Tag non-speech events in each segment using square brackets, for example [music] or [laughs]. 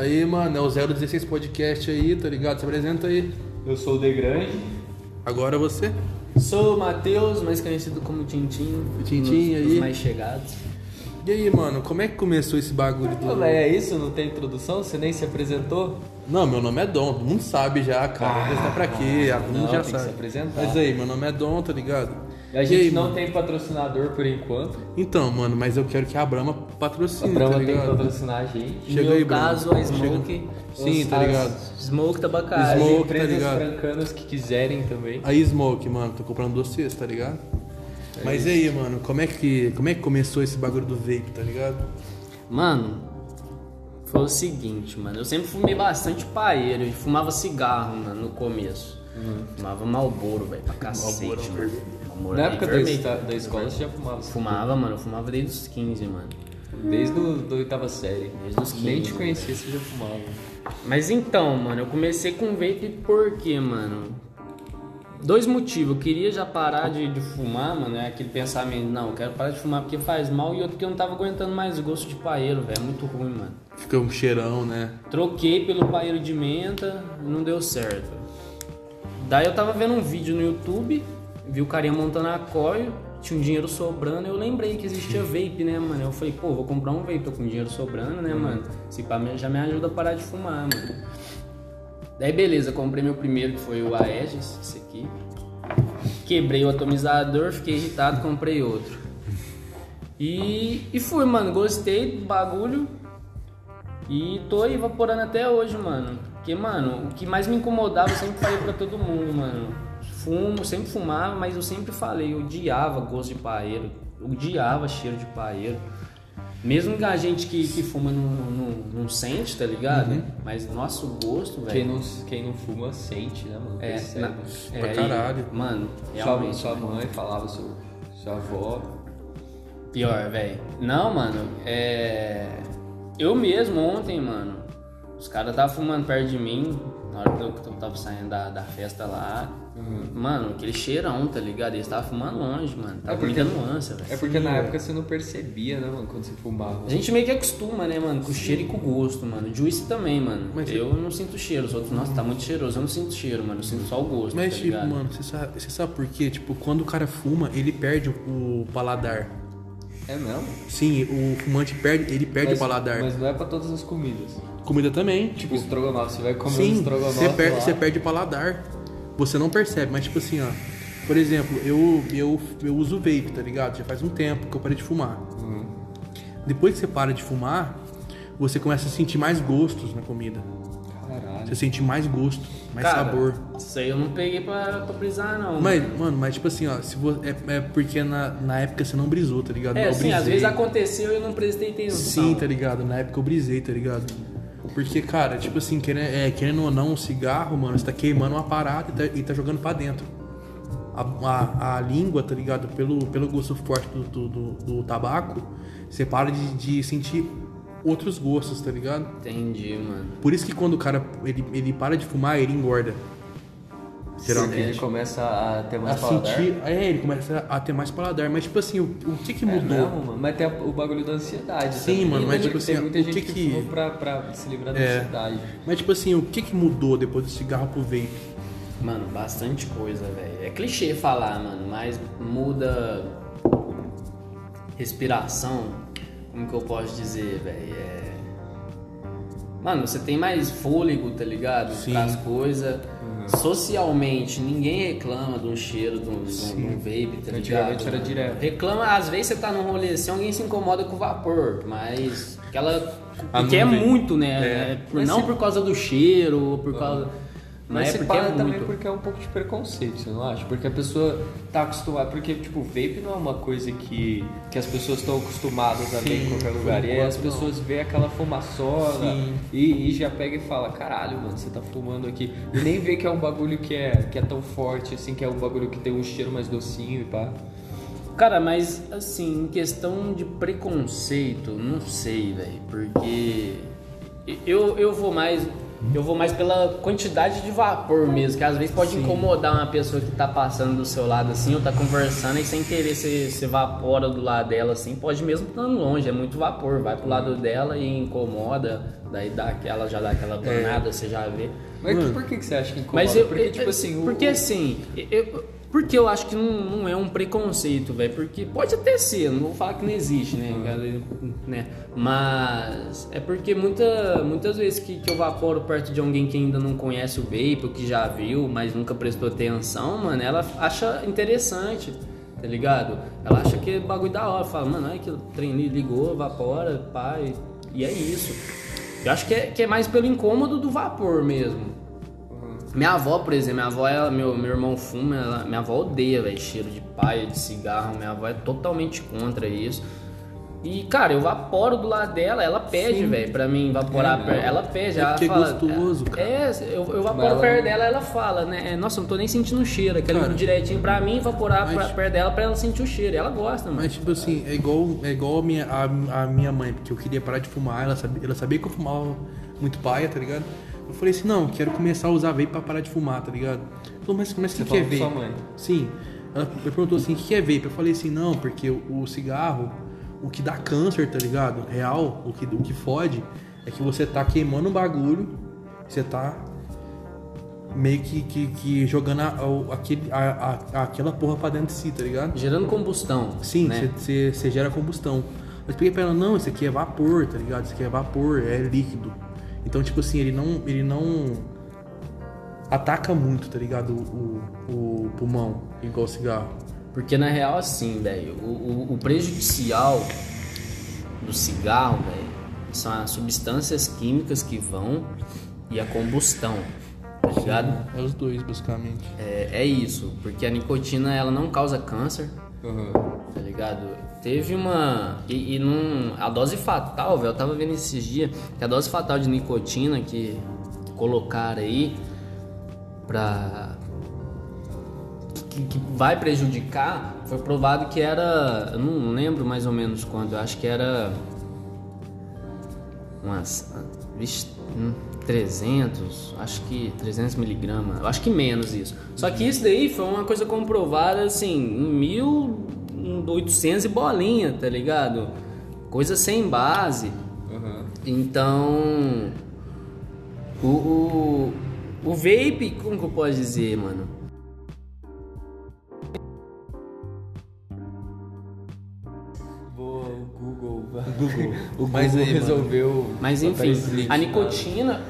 Aí, mano, é o 016 Podcast aí, tá ligado? Se apresenta aí. Eu sou o De Grande. Agora você. Sou o Matheus, mais conhecido como Tintim. Tintim nos- aí. nos mais chegados. E aí, mano, como é que começou esse bagulho Pô, do. mas é isso? Não tem introdução? Você nem se apresentou? Não, meu nome é Dom, todo mundo sabe já, cara. Vou apresentar pra quê? todo mundo já tem que sabe. se apresentar. Mas aí, meu nome é Dom, tá ligado? E a E gente aí, não mano? tem patrocinador por enquanto. Então, mano, mas eu quero que a Brahma A patrocine, Brahma tá tem que patrocinar a gente. Chega no meu aí, caso, a Smoke. Sim, tá as- ligado? Smoke Tabacário. As Smoke, tá empresas ligado? francanas que quiserem também. Aí, Smoke, mano, tô comprando doces, tá ligado? Mas e aí, mano, como é, que, como é que começou esse bagulho do vape, tá ligado? Mano, foi o seguinte, mano. Eu sempre fumei bastante paeiro e fumava cigarro, mano, no começo. Fumava Malboro, velho, pra cacete, Marlboro, mano. Na época da, esta- da escola você já fumava? Fumava, mano. Eu fumava desde os 15, mano. Desde da oitava série. Desde os Nem 15. te conhecia, você já fumava. Mas então, mano, eu comecei com vape por quê, mano? Dois motivos. Eu queria já parar de, de fumar, mano. É aquele pensamento, não, eu quero parar de fumar porque faz mal. E outro que eu não tava aguentando mais gosto de paeiro, velho. É muito ruim, mano. Fica um cheirão, né? Troquei pelo paeiro de menta, não deu certo. Daí eu tava vendo um vídeo no YouTube, vi o carinha montando a coil, tinha um dinheiro sobrando, eu lembrei que existia vape, né, mano? Eu falei, pô, vou comprar um vape, tô com dinheiro sobrando, né, mano? Se pá, já me ajuda a parar de fumar, mano. Daí beleza, comprei meu primeiro, que foi o Aegis, esse aqui. Quebrei o atomizador, fiquei irritado, comprei outro. E, e fui, mano, gostei do bagulho. E tô evaporando até hoje, mano. Porque, mano, o que mais me incomodava, eu sempre falei pra todo mundo, mano. Fumo, sempre fumava, mas eu sempre falei, eu odiava gosto de paeiro. Eu odiava cheiro de paeiro. Mesmo que a gente que, que fuma não, não, não sente, tá ligado? Mas nosso gosto, Quem velho. não, quem não fuma sente, né, mano? É, Percebe. na, Pra é, caralho. e, mano, Sua, realmente. sua mãe falava, sua, sua avó. Pior, velho. Não, mano, é. Eu mesmo ontem, mano, os caras estavam fumando perto de mim, na hora que eu, tava saindo da, da festa lá. Mano, aquele cheirão, tá ligado? Eles estavam fumando longe, mano. Tava É porque- muita nuance, velho. É porque na época você não percebia, né, mano, quando você fumava. A gente meio que acostuma, né, mano, com o cheiro e com o gosto, mano. Juice também, mano. Mas eu não sinto cheiro. Os outros, nossa, tá muito cheiroso. Eu não sinto cheiro, mano. Eu sinto só o gosto. Mas, tá tipo, ligado? mano, você sabe, você sabe por quê? Tipo, quando o cara fuma, ele perde o, o paladar. É mesmo? Sim, o fumante perde, ele perde mas, o paladar. Mas não é pra todas as comidas. Comida também, Tipo, estrogonofe, você vai comer um Sim, estrogonofe você perde, lá. você perde o paladar. Você não percebe, mas tipo assim, ó. Por exemplo, eu, eu, eu uso vape, tá ligado? Já faz um tempo que eu parei de fumar. Uhum. Depois que você para de fumar, você começa a sentir mais gostos na comida. Caralho. Você sente mais gosto, mais Cara, sabor. Isso aí eu não peguei pra, pra brisar, não. Mas, mano, mas tipo assim, ó, se vo- é, é porque na, na época você não brisou, tá ligado? É, eu assim, às brisei. vezes aconteceu e eu não prestei atenção. Sim, tá ligado? Na época eu brisei, tá ligado? Porque, cara, tipo assim, querendo, é, querendo ou não, um cigarro, mano, você tá queimando uma parada e tá, e tá jogando pra dentro. A, a, a língua, tá ligado? Pelo, pelo gosto forte do, do, do- do tabaco, você para de, de sentir outros gostos, tá ligado? Entendi, mano. Por isso que quando o cara ele, ele para de fumar, ele engorda. Ele Geralmente. começa a ter A mais paladar. sentir. É, ele começa a ter mais paladar. Mas, tipo assim, o, o que que É mudou? mesmo, mano. Mas tem a- o bagulho da ansiedade. Sim, também. mano, mas, tipo muita- tem assim, muita o gente que que, que- fuma pra, pra se livrar da É. ansiedade. Mas, tipo assim, o que que mudou depois do cigarro pro vape? Mano, bastante coisa, velho. É clichê falar, mano, mas muda respiração. Como que eu posso dizer, velho? É... Mano, você tem mais fôlego, tá ligado? Sim. As coisas. Socialmente, ninguém reclama de um cheiro de um, de um- vape, tá? Antigamente era direto. Reclama, às vezes você tá num rolê assim, alguém se incomoda com o vapor, mas aquela. A Porque é muito, né? É. É por- não por causa do cheiro, ou por causa. Mas é se porque para é também muito. porque é um pouco de preconceito, você não acha? Porque a pessoa tá acostumada. Porque, tipo, vape não é uma coisa que, que as pessoas estão acostumadas a ver em Sim, qualquer lugar. E as enquanto, não. pessoas veem aquela fumaçona Sim. e, e já pega e fala: caralho, mano, você tá fumando aqui. E nem vê que é um bagulho que é, que é tão forte, assim, que é um bagulho que tem um cheiro mais docinho e pá. Cara, mas assim, em questão de preconceito, não sei, velho. Porque eu, eu vou mais. Eu vou mais pela quantidade de vapor mesmo, que às vezes pode Sim. incomodar uma pessoa que tá passando do seu lado assim, ou tá conversando e sem querer se, se evapora do lado dela assim, pode mesmo estando longe, é muito vapor, vai pro lado dela e incomoda, daí dá aquela, já dá aquela banada, você já vê. Mas Mano. por que, que você acha que incomoda? Mas eu, porque, eu- tipo assim, o- porque assim, eu, porque eu acho que não, não é um preconceito, velho. Porque pode até ser, não vou falar que não existe, né? galera, né? Mas é porque muita, muitas vezes que, que eu vaporo perto de alguém que ainda não conhece o vape, que já viu, mas nunca prestou atenção, mano, ela acha interessante, tá ligado? Ela acha que é bagulho da hora, fala, mano, olha que o trem ligou, evapora, pai, e é isso. Eu acho que é, que é mais pelo incômodo do vapor mesmo. Minha avó, por exemplo, minha avó, ela, meu, meu irmão fuma, ela- minha avó odeia, velho, cheiro de paia, de cigarro. Minha avó é totalmente contra isso. E, cara, eu vaporo do lado dela, ela pede, velho, pra mim vaporar É, perto. Ela pede, É ela é fala. gostoso, cara. É, eu, eu vaporo Mas ela perto dela, ela fala, né? Nossa, eu não tô nem sentindo o cheiro. Aquela Cara, direitinho pra mim, vaporar mas- pra, perto dela pra ela sentir o cheiro. E ela gosta, mano. Mas, tipo assim, é igual, é igual a, minha, a, a minha mãe, porque eu queria parar de fumar, ela sabia, ela sabia que eu fumava muito paia, tá ligado? Eu falei assim, não, quero começar a usar vape pra parar de fumar, tá ligado? Ela falou, mas, mas o que, que é vape? sua mãe? Sim. Ela perguntou assim, o que é vape? Eu falei assim, não, porque o, o cigarro, o que dá câncer, tá ligado? Real, o que, o que fode, é que você tá queimando um bagulho, você tá meio que, que, que jogando a, aquele, a, a- aquela porra pra dentro de si, tá ligado? Gerando combustão. Sim, né? você gera combustão. Eu expliquei pra ela, não, isso aqui é vapor, tá ligado? Isso aqui é vapor, é líquido. Então, tipo assim, ele não, ele não ataca muito, tá ligado? O, o, o pulmão, igual o cigarro. Porque na real, assim, velho, o, o- o prejudicial do cigarro, velho, são as substâncias químicas que vão e a combustão, tá ligado? É os dois, basicamente. É, é isso, porque a nicotina ela não causa câncer, Uhum. tá ligado? Teve uma. E, e não. A dose fatal, velho, eu tava vendo esses dias que a dose fatal de nicotina que, que colocaram aí pra. Que, que vai prejudicar, foi provado que era. Eu não lembro mais ou menos quando, eu acho que era. Umas. vixe, hum, 300, acho que 300 miligramas, acho que menos isso. Só que isso daí foi uma coisa comprovada assim, em 1800 e bolinha, tá ligado? Coisa sem base. Uhum. Então, o, o, o vape, como que eu posso dizer, mano? Google. Google. O [laughs] Mas Google aí, mano. resolveu. Mas enfim, a na- nicotina.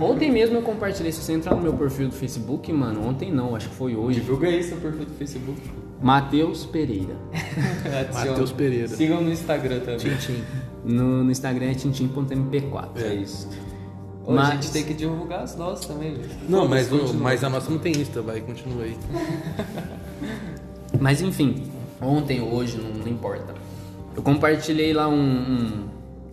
Ontem mesmo eu compartilhei, se você entrar no meu perfil do Facebook, mano, ontem não, acho que foi hoje. Divulga aí seu perfil do Facebook. Matheus Pereira. [laughs] Matheus Pereira. Sigam no Instagram também. Tintim. No, no Instagram é tintim.mp4. É isso. Ô, Mas- A gente tem que divulgar as nossas também, velho. Não, mas, continua. mas a nossa não tem Insta, vai, continua aí. Mas enfim, ontem, hoje, não, não importa. Eu compartilhei lá um- um-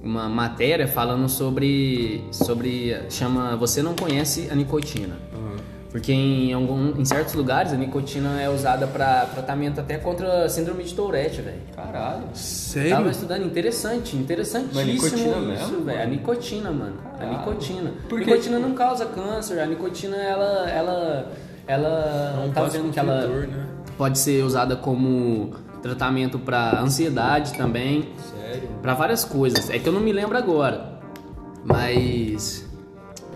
uma matéria falando sobre. sobre. chama Você não conhece a nicotina. Uhum. Porque em, algum, em certos lugares a nicotina é usada para tratamento até contra síndrome de Tourette, velho. Caralho. Sério? Tava estudando, interessante, interessantíssimo Mas nicotina isso, mesmo, velho. A nicotina, mano. Caralho. A nicotina. Por A nicotina não causa câncer, a nicotina ela ela ela É um tá vendo que ela né? pode ser usada como tratamento para ansiedade também, Sério? para várias coisas. É que eu não me lembro agora. Mas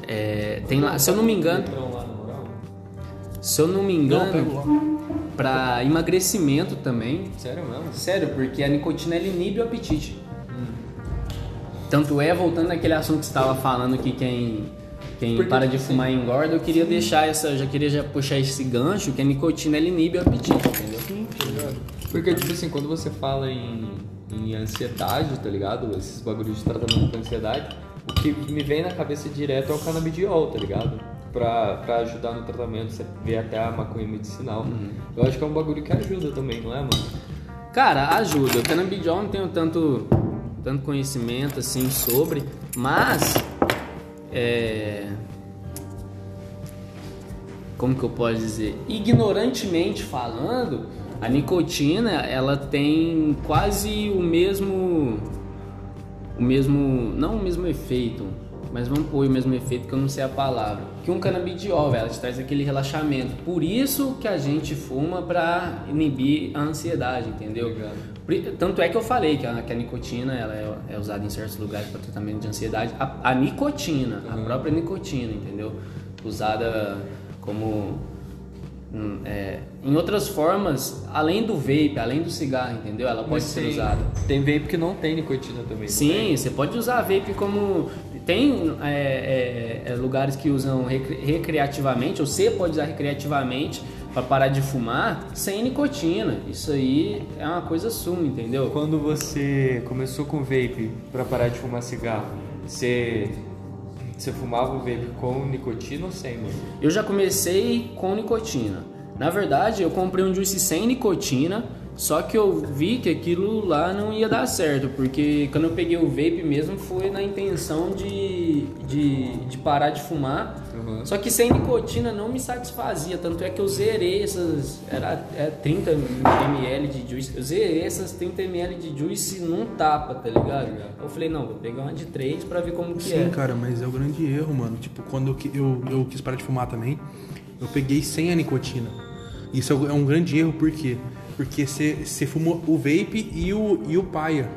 é, tem lá, se eu não me engano, se eu não me engano, para emagrecimento também, Sério mesmo? Sério, porque a nicotina ela inibe o apetite. Tanto é, voltando naquele assunto que você estava falando que quem, quem Porque, para de sim. fumar engorda, eu queria deixar essa, eu já queria já puxar esse gancho, que a nicotina ela inibe o apetite, entendeu? Porque, tipo assim, quando você fala em, em ansiedade, tá ligado? Esses bagulhos de tratamento pra ansiedade, o que me vem na cabeça direto é o canabidiol, tá ligado? Pra, pra ajudar no tratamento, você vê até a maconha medicinal. Eu acho que é um bagulho que ajuda também, não é, mano? Cara, ajuda. O canabidiol não tenho tanto, tanto conhecimento assim sobre, mas é, como que eu posso dizer? Ignorantemente falando, a nicotina ela tem quase o mesmo o mesmo não o mesmo efeito, mas vamos pôr o mesmo efeito que eu não sei a palavra. Que um canabidiol, ela te traz aquele relaxamento. Por isso que a gente fuma pra inibir a ansiedade, entendeu? Tanto é que eu falei que a, que a nicotina ela é, é usada em certos lugares para tratamento de ansiedade. A, a nicotina, a própria nicotina, entendeu? Usada como. Hum, é, em outras formas, além do vape, além do cigarro, entendeu? Ela pode Mas ser tem- usada. Tem vape que não tem nicotina também. não Sim, você pode usar vape como. Tem é, é, é, lugares que usam recre- recreativamente, ou você pode usar recreativamente para parar de fumar sem nicotina. Isso aí é uma coisa suma, entendeu? Quando você começou com vape pra parar de fumar cigarro, você, você fumava o vape com nicotina ou sem, mano? Eu já comecei com nicotina. Na verdade, eu comprei um juice sem nicotina, só que eu vi que aquilo lá não ia dar certo, porque quando eu peguei o vape mesmo foi na intenção de, de, de parar de fumar. Uhum. Só que sem nicotina não me satisfazia, tanto é que eu zerei essas. Era é 30 ml de juice. Eu zerei essas 30 ml de juice num tapa, tá ligado? Eu falei, não, vou pegar uma de 3 pra ver como que Sim, é. cara, mas é o grande erro, mano. Tipo, quando eu, eu, eu quis parar de fumar também, eu peguei sem a nicotina. Isso é um- é um grande erro, por quê? Porque você fumou o vape e o, e o paia.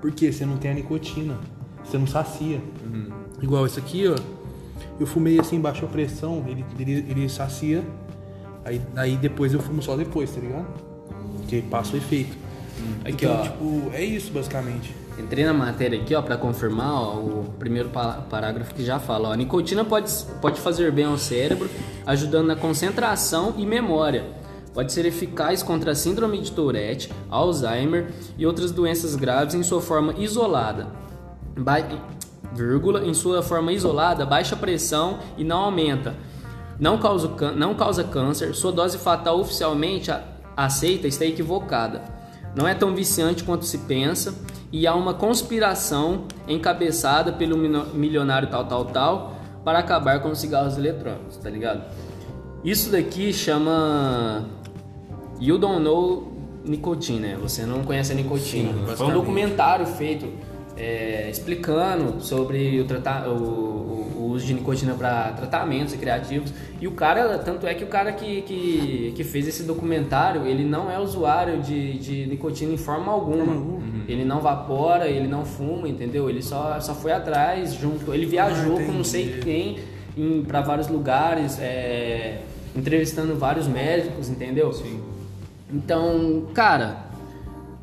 Porque você não tem a nicotina. Você não sacia. Igual esse aqui, ó. Eu fumei assim, baixou a pressão, ele, ele, ele sacia. Aí, aí depois eu fumo só depois, tá ligado? Porque passa o efeito. Aqui, então, ó. tipo, é isso basicamente. Entrei na matéria aqui, ó, para confirmar, ó, o primeiro pa- parágrafo que já fala, ó, a nicotina pode, pode fazer bem ao cérebro, ajudando na concentração e memória. Pode ser eficaz contra a síndrome de Tourette, Alzheimer e outras doenças graves em sua forma isolada. Ba- vírgula, em sua forma isolada, baixa pressão e não aumenta. Não causa, não causa câncer, sua dose fatal oficialmente aceita está equivocada. Não é tão viciante quanto se pensa e há uma conspiração encabeçada pelo milionário tal tal tal para acabar com os cigarros eletrônicos, tá ligado? Isso daqui chama You Don't Know Nicotina, né? você não conhece a nicotina. Foi um documentário feito é, explicando sobre o, trata- o- o- o uso de nicotina para tratamentos recreativos. E o cara, tanto é que o cara que, que, que fez esse documentário, ele não é usuário de, de nicotina em forma alguma. Ele não vapora, ele não fuma, entendeu? Ele só, só foi atrás, junto. Ele viajou com não sei quem para vários lugares, é, entrevistando vários médicos, entendeu? Sim. Então, cara,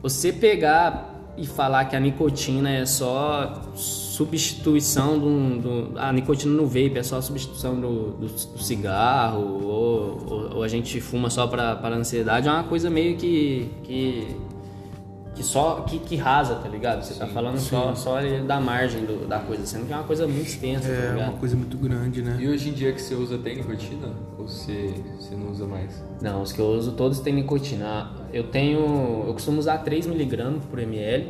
você pegar e falar que a nicotina é só substituição do, do- a nicotina no vape é só substituição do, do- do cigarro ou, ou- ou a gente fuma só para ansiedade é uma coisa meio que que, que só que, que rasa, tá ligado? Você tá falando só só da margem do- da coisa, sendo que é uma coisa muito extensa, tá É ligado? uma coisa muito grande, né? E hoje em dia que você usa tem nicotina? Ou você, você não usa mais? Não, os que eu uso todos têm nicotina. Eu tenho. Eu costumo usar 3mg por ml.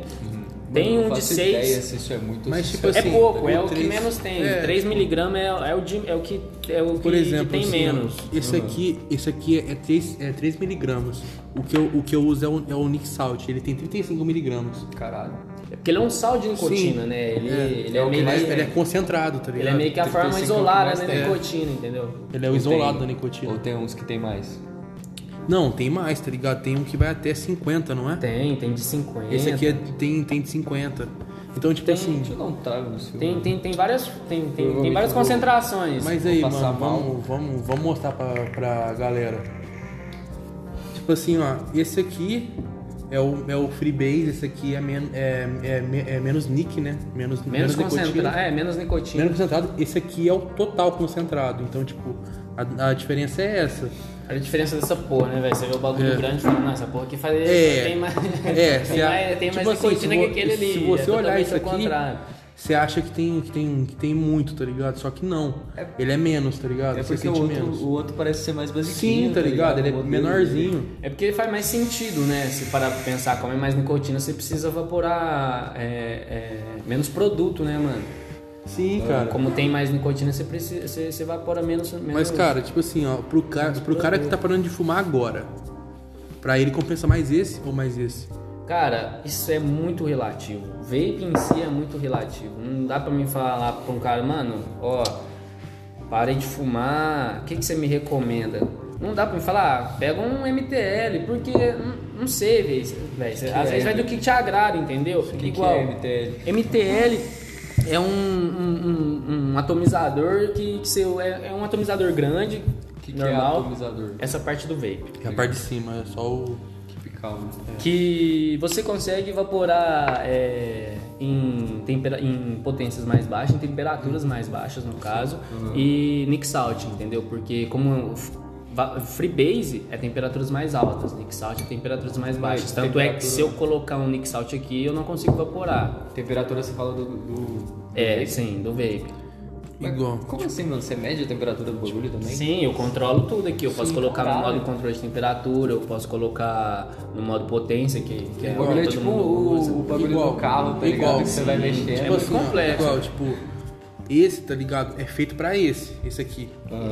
Tem um de faço 6. ideia se isso é muito Mas, tipo isso É assim, pouco, é o que menos tem. é, 3mg é, é, o de- é o que é o que, Por exemplo, que tem assim, menos. esse aqui, esse aqui é 3, é 3 miligramas. O que, eu, o que eu uso é o, é o Nick Salt, ele tem 35 miligramas. Caralho. É porque ele é um sal de nicotina, Sim. né? Ele É, ele é é, o que meio mais que, Ele é concentrado, tá ligado? ele é meio que a 35 forma é que isolada mais da tem. nicotina, entendeu? Ele é o isolado tem- da nicotina. Ou tem uns que tem mais? Não, tem mais, tá ligado? Tem um que vai até 50, não é? Tem, tem de 50. Esse aqui é- tem, tem de 50. Então, tipo Tem- assim. Deixa eu dar um trago no seu. Tem, tem, tem várias, tem, tem, tem várias vou- concentrações. Mas aí, mano, mal. vamos, vamos, vamos mostrar pra, pra galera. Tipo assim, ó, esse aqui é o, é o Freebase, esse aqui é, men, é, é, é menos nick, né? Menos, Menos nicotina. concentrado. É, menos nicotina. Menos concentrado. Esse aqui é o total concentrado. Então, tipo, a, a diferença é essa. Olha a diferença dessa porra, né, velho? Você vê o bagulho É. grande e fala, não, essa porra aqui faz, É. tem mais, É, [laughs] tem mais, tem tipo mais assim, se que aquele ali. Se você é olhar isso aqui, contrário. você acha que tem, que, tem, que tem muito, tá ligado? Só que não. Ele é menos, tá ligado? É Você porque o sente outro, menos. o outro parece ser mais basiquinho. Sim, tá ligado? Ele é O modelo menorzinho. É porque faz mais sentido, né? Se parar pra pensar, como é mais nicotina, você precisa evaporar é, é, menos produto, né, mano? Sim, cara. Como tem mais nicotina, você, precisa, você, você evapora menos, menos. Mas, cara, tipo assim, ó, pro cara, pro cara que tá parando de fumar agora, pra ele compensa mais esse ou mais esse? Cara, isso é muito relativo. Vape em si é muito relativo. Não dá pra mim falar pra um cara, mano, ó, parei de fumar, o que, que você me recomenda? Não dá pra me falar, ah, pega um MTL, porque não, não sei, velho. Às é vezes vai do que te agrada, entendeu? O que, que Igual, é MTL? MTL é um, um- um- um atomizador que, que seu, é, é um atomizador grande, que, que é normal. atomizador? Essa parte do vape. É a parte de cima, é só o. Keep calm. Que você consegue evaporar é, em, tempera- em potências mais baixas, em temperaturas mais baixas no caso, e Nick Salt, entendeu? Porque como Freebase é temperaturas mais altas, Nick Salt é temperaturas mais baixas. Tanto é que temperatura- se eu colocar um Nick Salt aqui, eu não consigo evaporar. Temperatura você fala do. do- É, sim, do vape. Mas Igual. Como assim, mano? Você mede a temperatura do bagulho também? Sim, eu controlo tudo aqui. Eu posso colocar no caralho. modo controle de temperatura, eu posso colocar no modo potência, que, que é O bagulho é todo tipo mundo o, usa. o bagulho Igual, do carro, tá ligado? igual, que você vai sim. mexendo. É Tipo muito assim, complexo. igual, tipo, esse, tá ligado? É feito pra esse, esse aqui.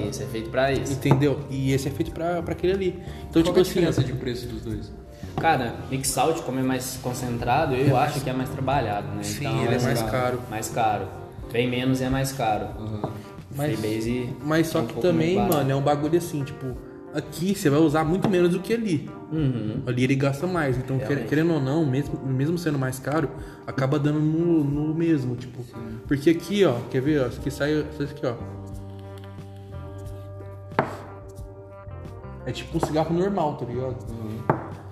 Esse é feito pra isso. Entendeu? E esse é feito pra, pra aquele ali. Então, Qual tipo é a assim. diferença de preço dos dois? Cara, Nick Salt, como é mais concentrado, eu acho que é mais trabalhado, né? Sim, Então, ele é mais caro. caro. Mais caro. Bem menos e é mais caro. Mas- Freebase Mas só é um que também, mais mano, é um bagulho assim, tipo, aqui você vai usar muito menos do que ali. Uhum. Ali ele gasta mais. Então, Realmente. querendo ou não, mesmo, mesmo sendo mais caro, acaba dando no, no mesmo, tipo. Porque aqui, ó, quer ver, ó, isso aqui sai, isso aqui, ó. É tipo um cigarro normal, tá ligado?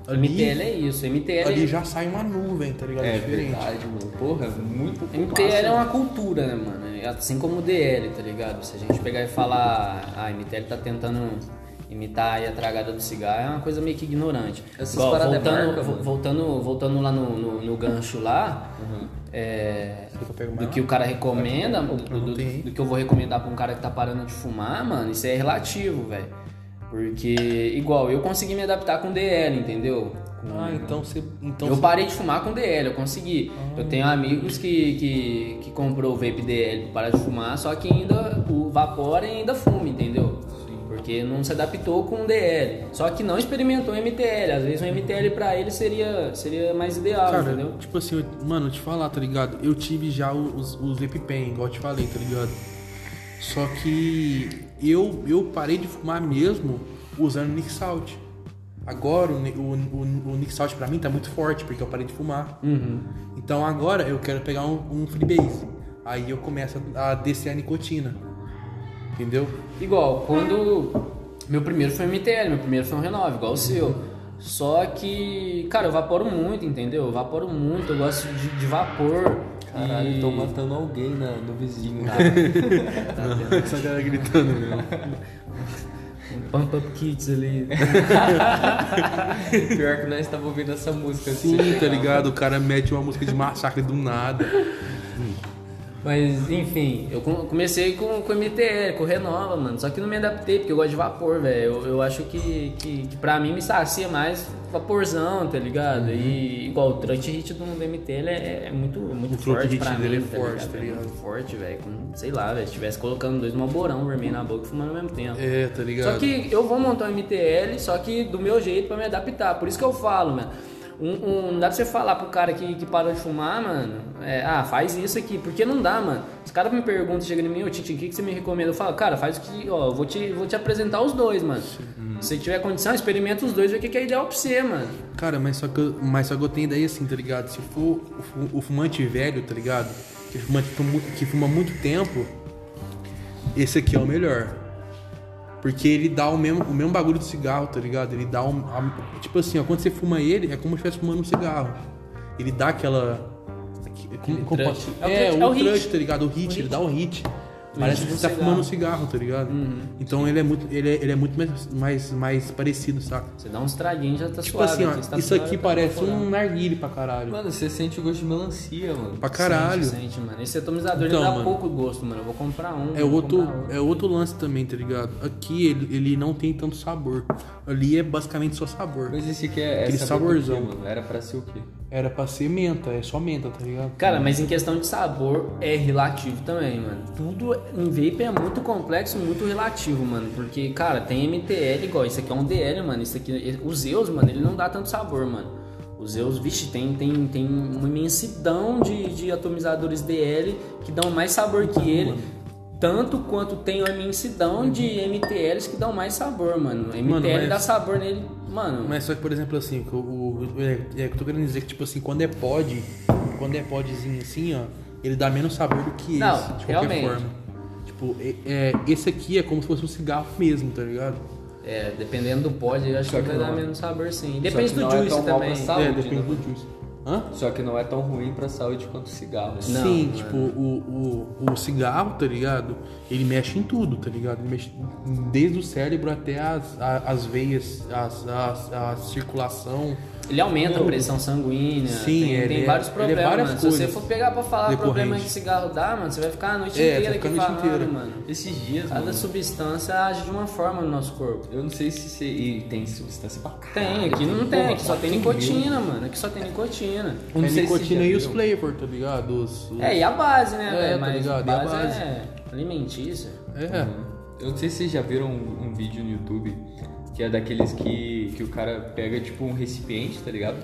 Ali, MTL é isso. MTL, ali já sai uma nuvem, tá ligado? É diferente. verdade, mano. Porra, muito MTL é uma cultura, né, mano? É Assim como o DL, tá ligado? Se a gente pegar e falar, ah, MTL tá tentando imitar aí a tragada do cigarro, é uma coisa meio que ignorante. Essas Igual, paradas é voltando, marca, voltando, voltando lá no, no, no gancho lá, é, quer pegar do que o cara recomenda, do, do- do que eu vou recomendar pra um cara que tá parando de fumar, mano, isso é relativo, velho. Porque, igual, eu consegui me adaptar com DL, entendeu? Ah, então você. Então eu parei de fumar com DL, eu consegui. Eu tenho amigos que, que, que comprou o vape DL para de fumar, só que ainda o vapor ainda fuma, entendeu? Porque não se adaptou com o DL. Só que não experimentou MTL. Às vezes um MTL pra ele seria, seria mais ideal, Cara, entendeu? tipo assim, eu- mano, te falar, tá ligado? Eu tive já os, os Vape Pen, igual eu te falei, tá ligado? Só que eu, eu parei de fumar mesmo usando Nick Salt. Agora o, o, o, Nick Salt pra mim tá muito forte, porque eu parei de fumar. Uhum. Então agora eu quero pegar um, um Freebase. Aí eu começo a descer a nicotina. Entendeu? Igual, quando. Meu primeiro foi MTL, meu primeiro foi um Renove, igual o seu. Só que, cara, eu vaporo muito, entendeu? Eu vaporo muito, eu gosto de, de vapor. Caralho, e... tô matando alguém na, no vizinho. [laughs] Essa galera gritando mesmo. Um Pump Up Kits ali. [laughs] Pior que nós tava ouvindo essa música. Sim, tá ligado? O cara mete uma música de massacre do nada. Mas, enfim, eu com- comecei com, com MTL, com Renova, mano. Só que não me adaptei, porque eu gosto de vapor, velho. Eu, eu acho que, que, que pra mim me sacia mais vaporzão, tá ligado? E igual o Trut Hit do, do MTL é, é muito, muito O forte Hit pra dele mim, é forte, tá É ligado? muito forte, velho. Sei lá, velho. Se tivesse colocando dois malborão vermelho na boca e fumando ao mesmo tempo. É, tá ligado? Só que eu vou montar um MTL, só que do meu jeito pra me adaptar. Por isso que eu falo, mano. Um, um- não dá pra você falar pro cara que, que parou de fumar, mano. é, ah, faz isso aqui. Porque não dá, mano. Os caras me perguntam, chega em mim, ô Titi, o que, que você me recomenda? Eu falo, cara, faz o que, ó, eu vou te, vou te apresentar os dois, mano. Se você tiver condição, experimenta os dois, vê o que, que é ideal pra você, mano. Cara, mas só, que eu, mas só que eu tenho ideia assim, tá ligado? Se for o, fu- o fumante velho, tá ligado? Que fuma, que fuma muito tempo, esse aqui é o melhor. Porque ele dá o mesmo, o mesmo bagulho do cigarro, tá ligado? Ele dá um. a- tipo assim, ó, quando você fuma ele, é como se estivesse fumando um cigarro. Ele dá aquela. aque- Como, como posso- É o É, o, é o hit. tá ligado? O hit, ele dá um hit. Parece hit que você tá cigarro. fumando um cigarro, tá ligado? Então ele é muito, ele é, ele é muito mais, mais, mais parecido, saca? Você dá uns traguinhos já tá Tipo suave. assim, ó, você tá isso aqui tá parece um narguile pra caralho. Mano, você sente o gosto de melancia, mano. Pra caralho. Sente, sente, mano. Esse atomizador Então, ele dá mano. pouco gosto, mano. Eu vou comprar um. É outro, comprar é outro lance também, tá ligado? Aqui ele, ele não tem tanto sabor. Ali é basicamente só sabor. Mas esse aqui é, é Aquele sabor do quê, saborzão. mano? Era pra ser o quê? Era pra ser menta, é só menta, tá ligado? Cara, mas em questão de sabor é relativo também, mano. Tudo em vape é muito complexo, muito relativo, mano. Porque, cara, tem MTL igual, isso aqui é um DL, mano. Isso aqui, o Zeus, mano, ele não dá tanto sabor, mano. O O Zeus, vixe, tem, tem, tem uma imensidão de, de atomizadores DL que dão mais sabor que ele. Tanto quanto tem uma imensidão de MTLs que dão mais sabor, mano. MTL Mano, mas- dá sabor nele, mano. Mas só que, por exemplo, assim, o, o, é, é que eu tô querendo dizer que, tipo assim, quando é pod, quando é podzinho assim, ó, ele dá menos sabor do que Não, esse, de qualquer realmente. forma. Tipo, é, é, esse aqui é como se fosse um cigarro mesmo, tá ligado? É, dependendo do pod, eu acho Só que que vai dar não- menos sabor sim. Só Depende que do não é juice pra também. saúde. é, né, depende do mano? juice. Hã? Só que não é tão ruim pra saúde quanto o cigarro. né? Não, Sim, mano. tipo, o, o, o cigarro, tá ligado? Ele mexe em tudo, tá ligado? Ele mexe desde o cérebro até as, a- as veias, as, as, a circulação. Ele aumenta a pressão sanguínea, Sim, tem, ele tem é- vários ele é problemas, várias mano. Se você for pegar pra falar o problema que cigarro dá, mano, você vai ficar a noite É, inteira aqui a noite falando, inteira. mano. Esses dias, Cada mano, substância age de uma forma no nosso corpo. eu não sei se você... E tem substância pra caralho. Tem, aqui não tem, Porra, aqui só tem nicotina, mano. Aqui só tem nicotina. Não a se nicotina e os flavor, tá ligado? Os, os- É, e a base, né, É, velho? tá Mas ligado? E a base, base. é alimentícia. É. Eu não sei se vocês já viram um, um vídeo no YouTube que é daqueles que, que o cara pega tipo um recipiente, tá ligado?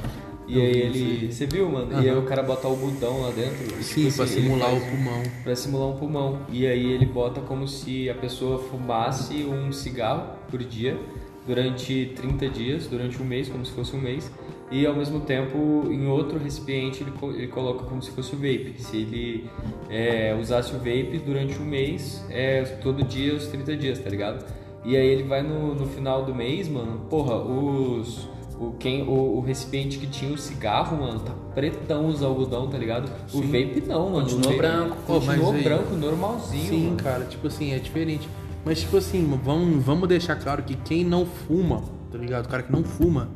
E Eu aí ele. Você viu, mano? E aí o cara bota algodão lá dentro. e, Sim, tipo pra assim, simular o pulmão. Pra simular um pulmão. E aí ele bota como se a pessoa fumasse um cigarro por dia durante 30 dias, durante um mês, como se fosse um mês. E ao mesmo tempo, em outro recipiente, ele, co- ele coloca como se fosse o vape. Se ele é, usasse o vape durante um mês, é, todo dia, os 30 dias, tá ligado? E aí ele vai no, no final do mês, mano, porra, os. O, quem, o, o recipiente que tinha o cigarro, mano, tá pretão os algodão, tá ligado? O Sim. vape não, mano. Continuou O vape branco. Pô, mas Continuou aí- branco, normalzinho. Sim, mano. cara, tipo assim, é diferente. Mas, tipo assim, vamos, vamos deixar claro que quem não fuma, tá ligado? O cara que não fuma,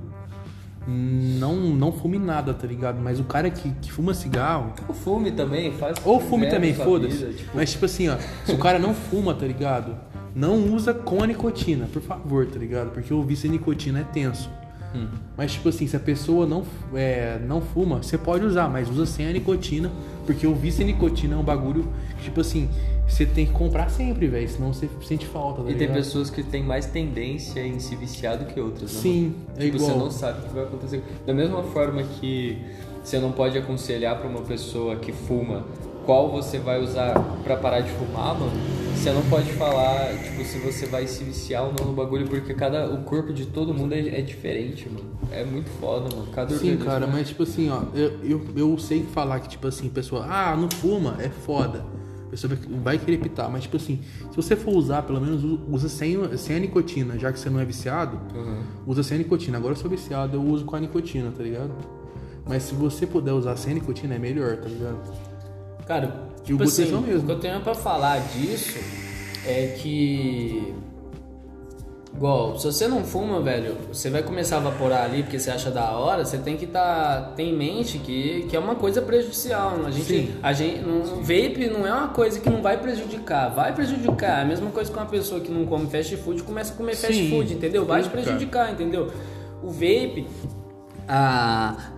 não, não fume nada, tá ligado? Mas o cara que, que fuma cigarro, O fume também faz. ou fume também, foda-se. tipo, Mas, tipo assim, ó, se o cara não fuma, tá ligado? Não usa com a nicotina, por favor, tá ligado? Porque o vício em nicotina é tenso. Hum. Mas, tipo assim, se a pessoa não, é, não fuma, você pode usar, mas usa sem a nicotina, porque o vício em nicotina é um bagulho que, tipo assim, você tem que comprar sempre, velho, senão você sente falta, tá E tem pessoas que têm mais tendência em se viciar do que outras, né? Sim, é Tipo, Você igual. não sabe o que vai acontecer. Da mesma forma que você não pode aconselhar pra uma pessoa que fuma qual você vai usar pra parar de fumar, mano. Você não pode falar, tipo, se você vai se viciar ou não no bagulho, porque cada, o corpo de todo mundo é, é diferente, mano. É muito foda, mano. Cada Sim, cara, é- mas tipo assim, ó, eu, eu, eu sei falar que, tipo assim, pessoa, ah, não fuma, é foda. A pessoa vai- querer pitar, mas tipo assim, se você for usar, pelo menos usa sem, sem a nicotina, já que você não é viciado, Uhum. usa sem a nicotina. Agora eu sou viciado, eu uso com a nicotina, tá ligado? Mas se você puder usar sem nicotina, é melhor, tá ligado? Cara, E tipo o assim, mesmo. o que eu tenho pra falar disso é que. Igual, se você não fuma, velho, você vai começar a vaporar ali porque você acha da hora, você tem que tá, ter em mente que, que é uma coisa prejudicial. A gente, Sim. a gente, não, vape não é uma coisa que não vai prejudicar, vai prejudicar. É a mesma coisa que uma pessoa que não come fast food começa a comer fast Sim, food, entendeu? Vai te prejudicar, entendeu? O vape, a,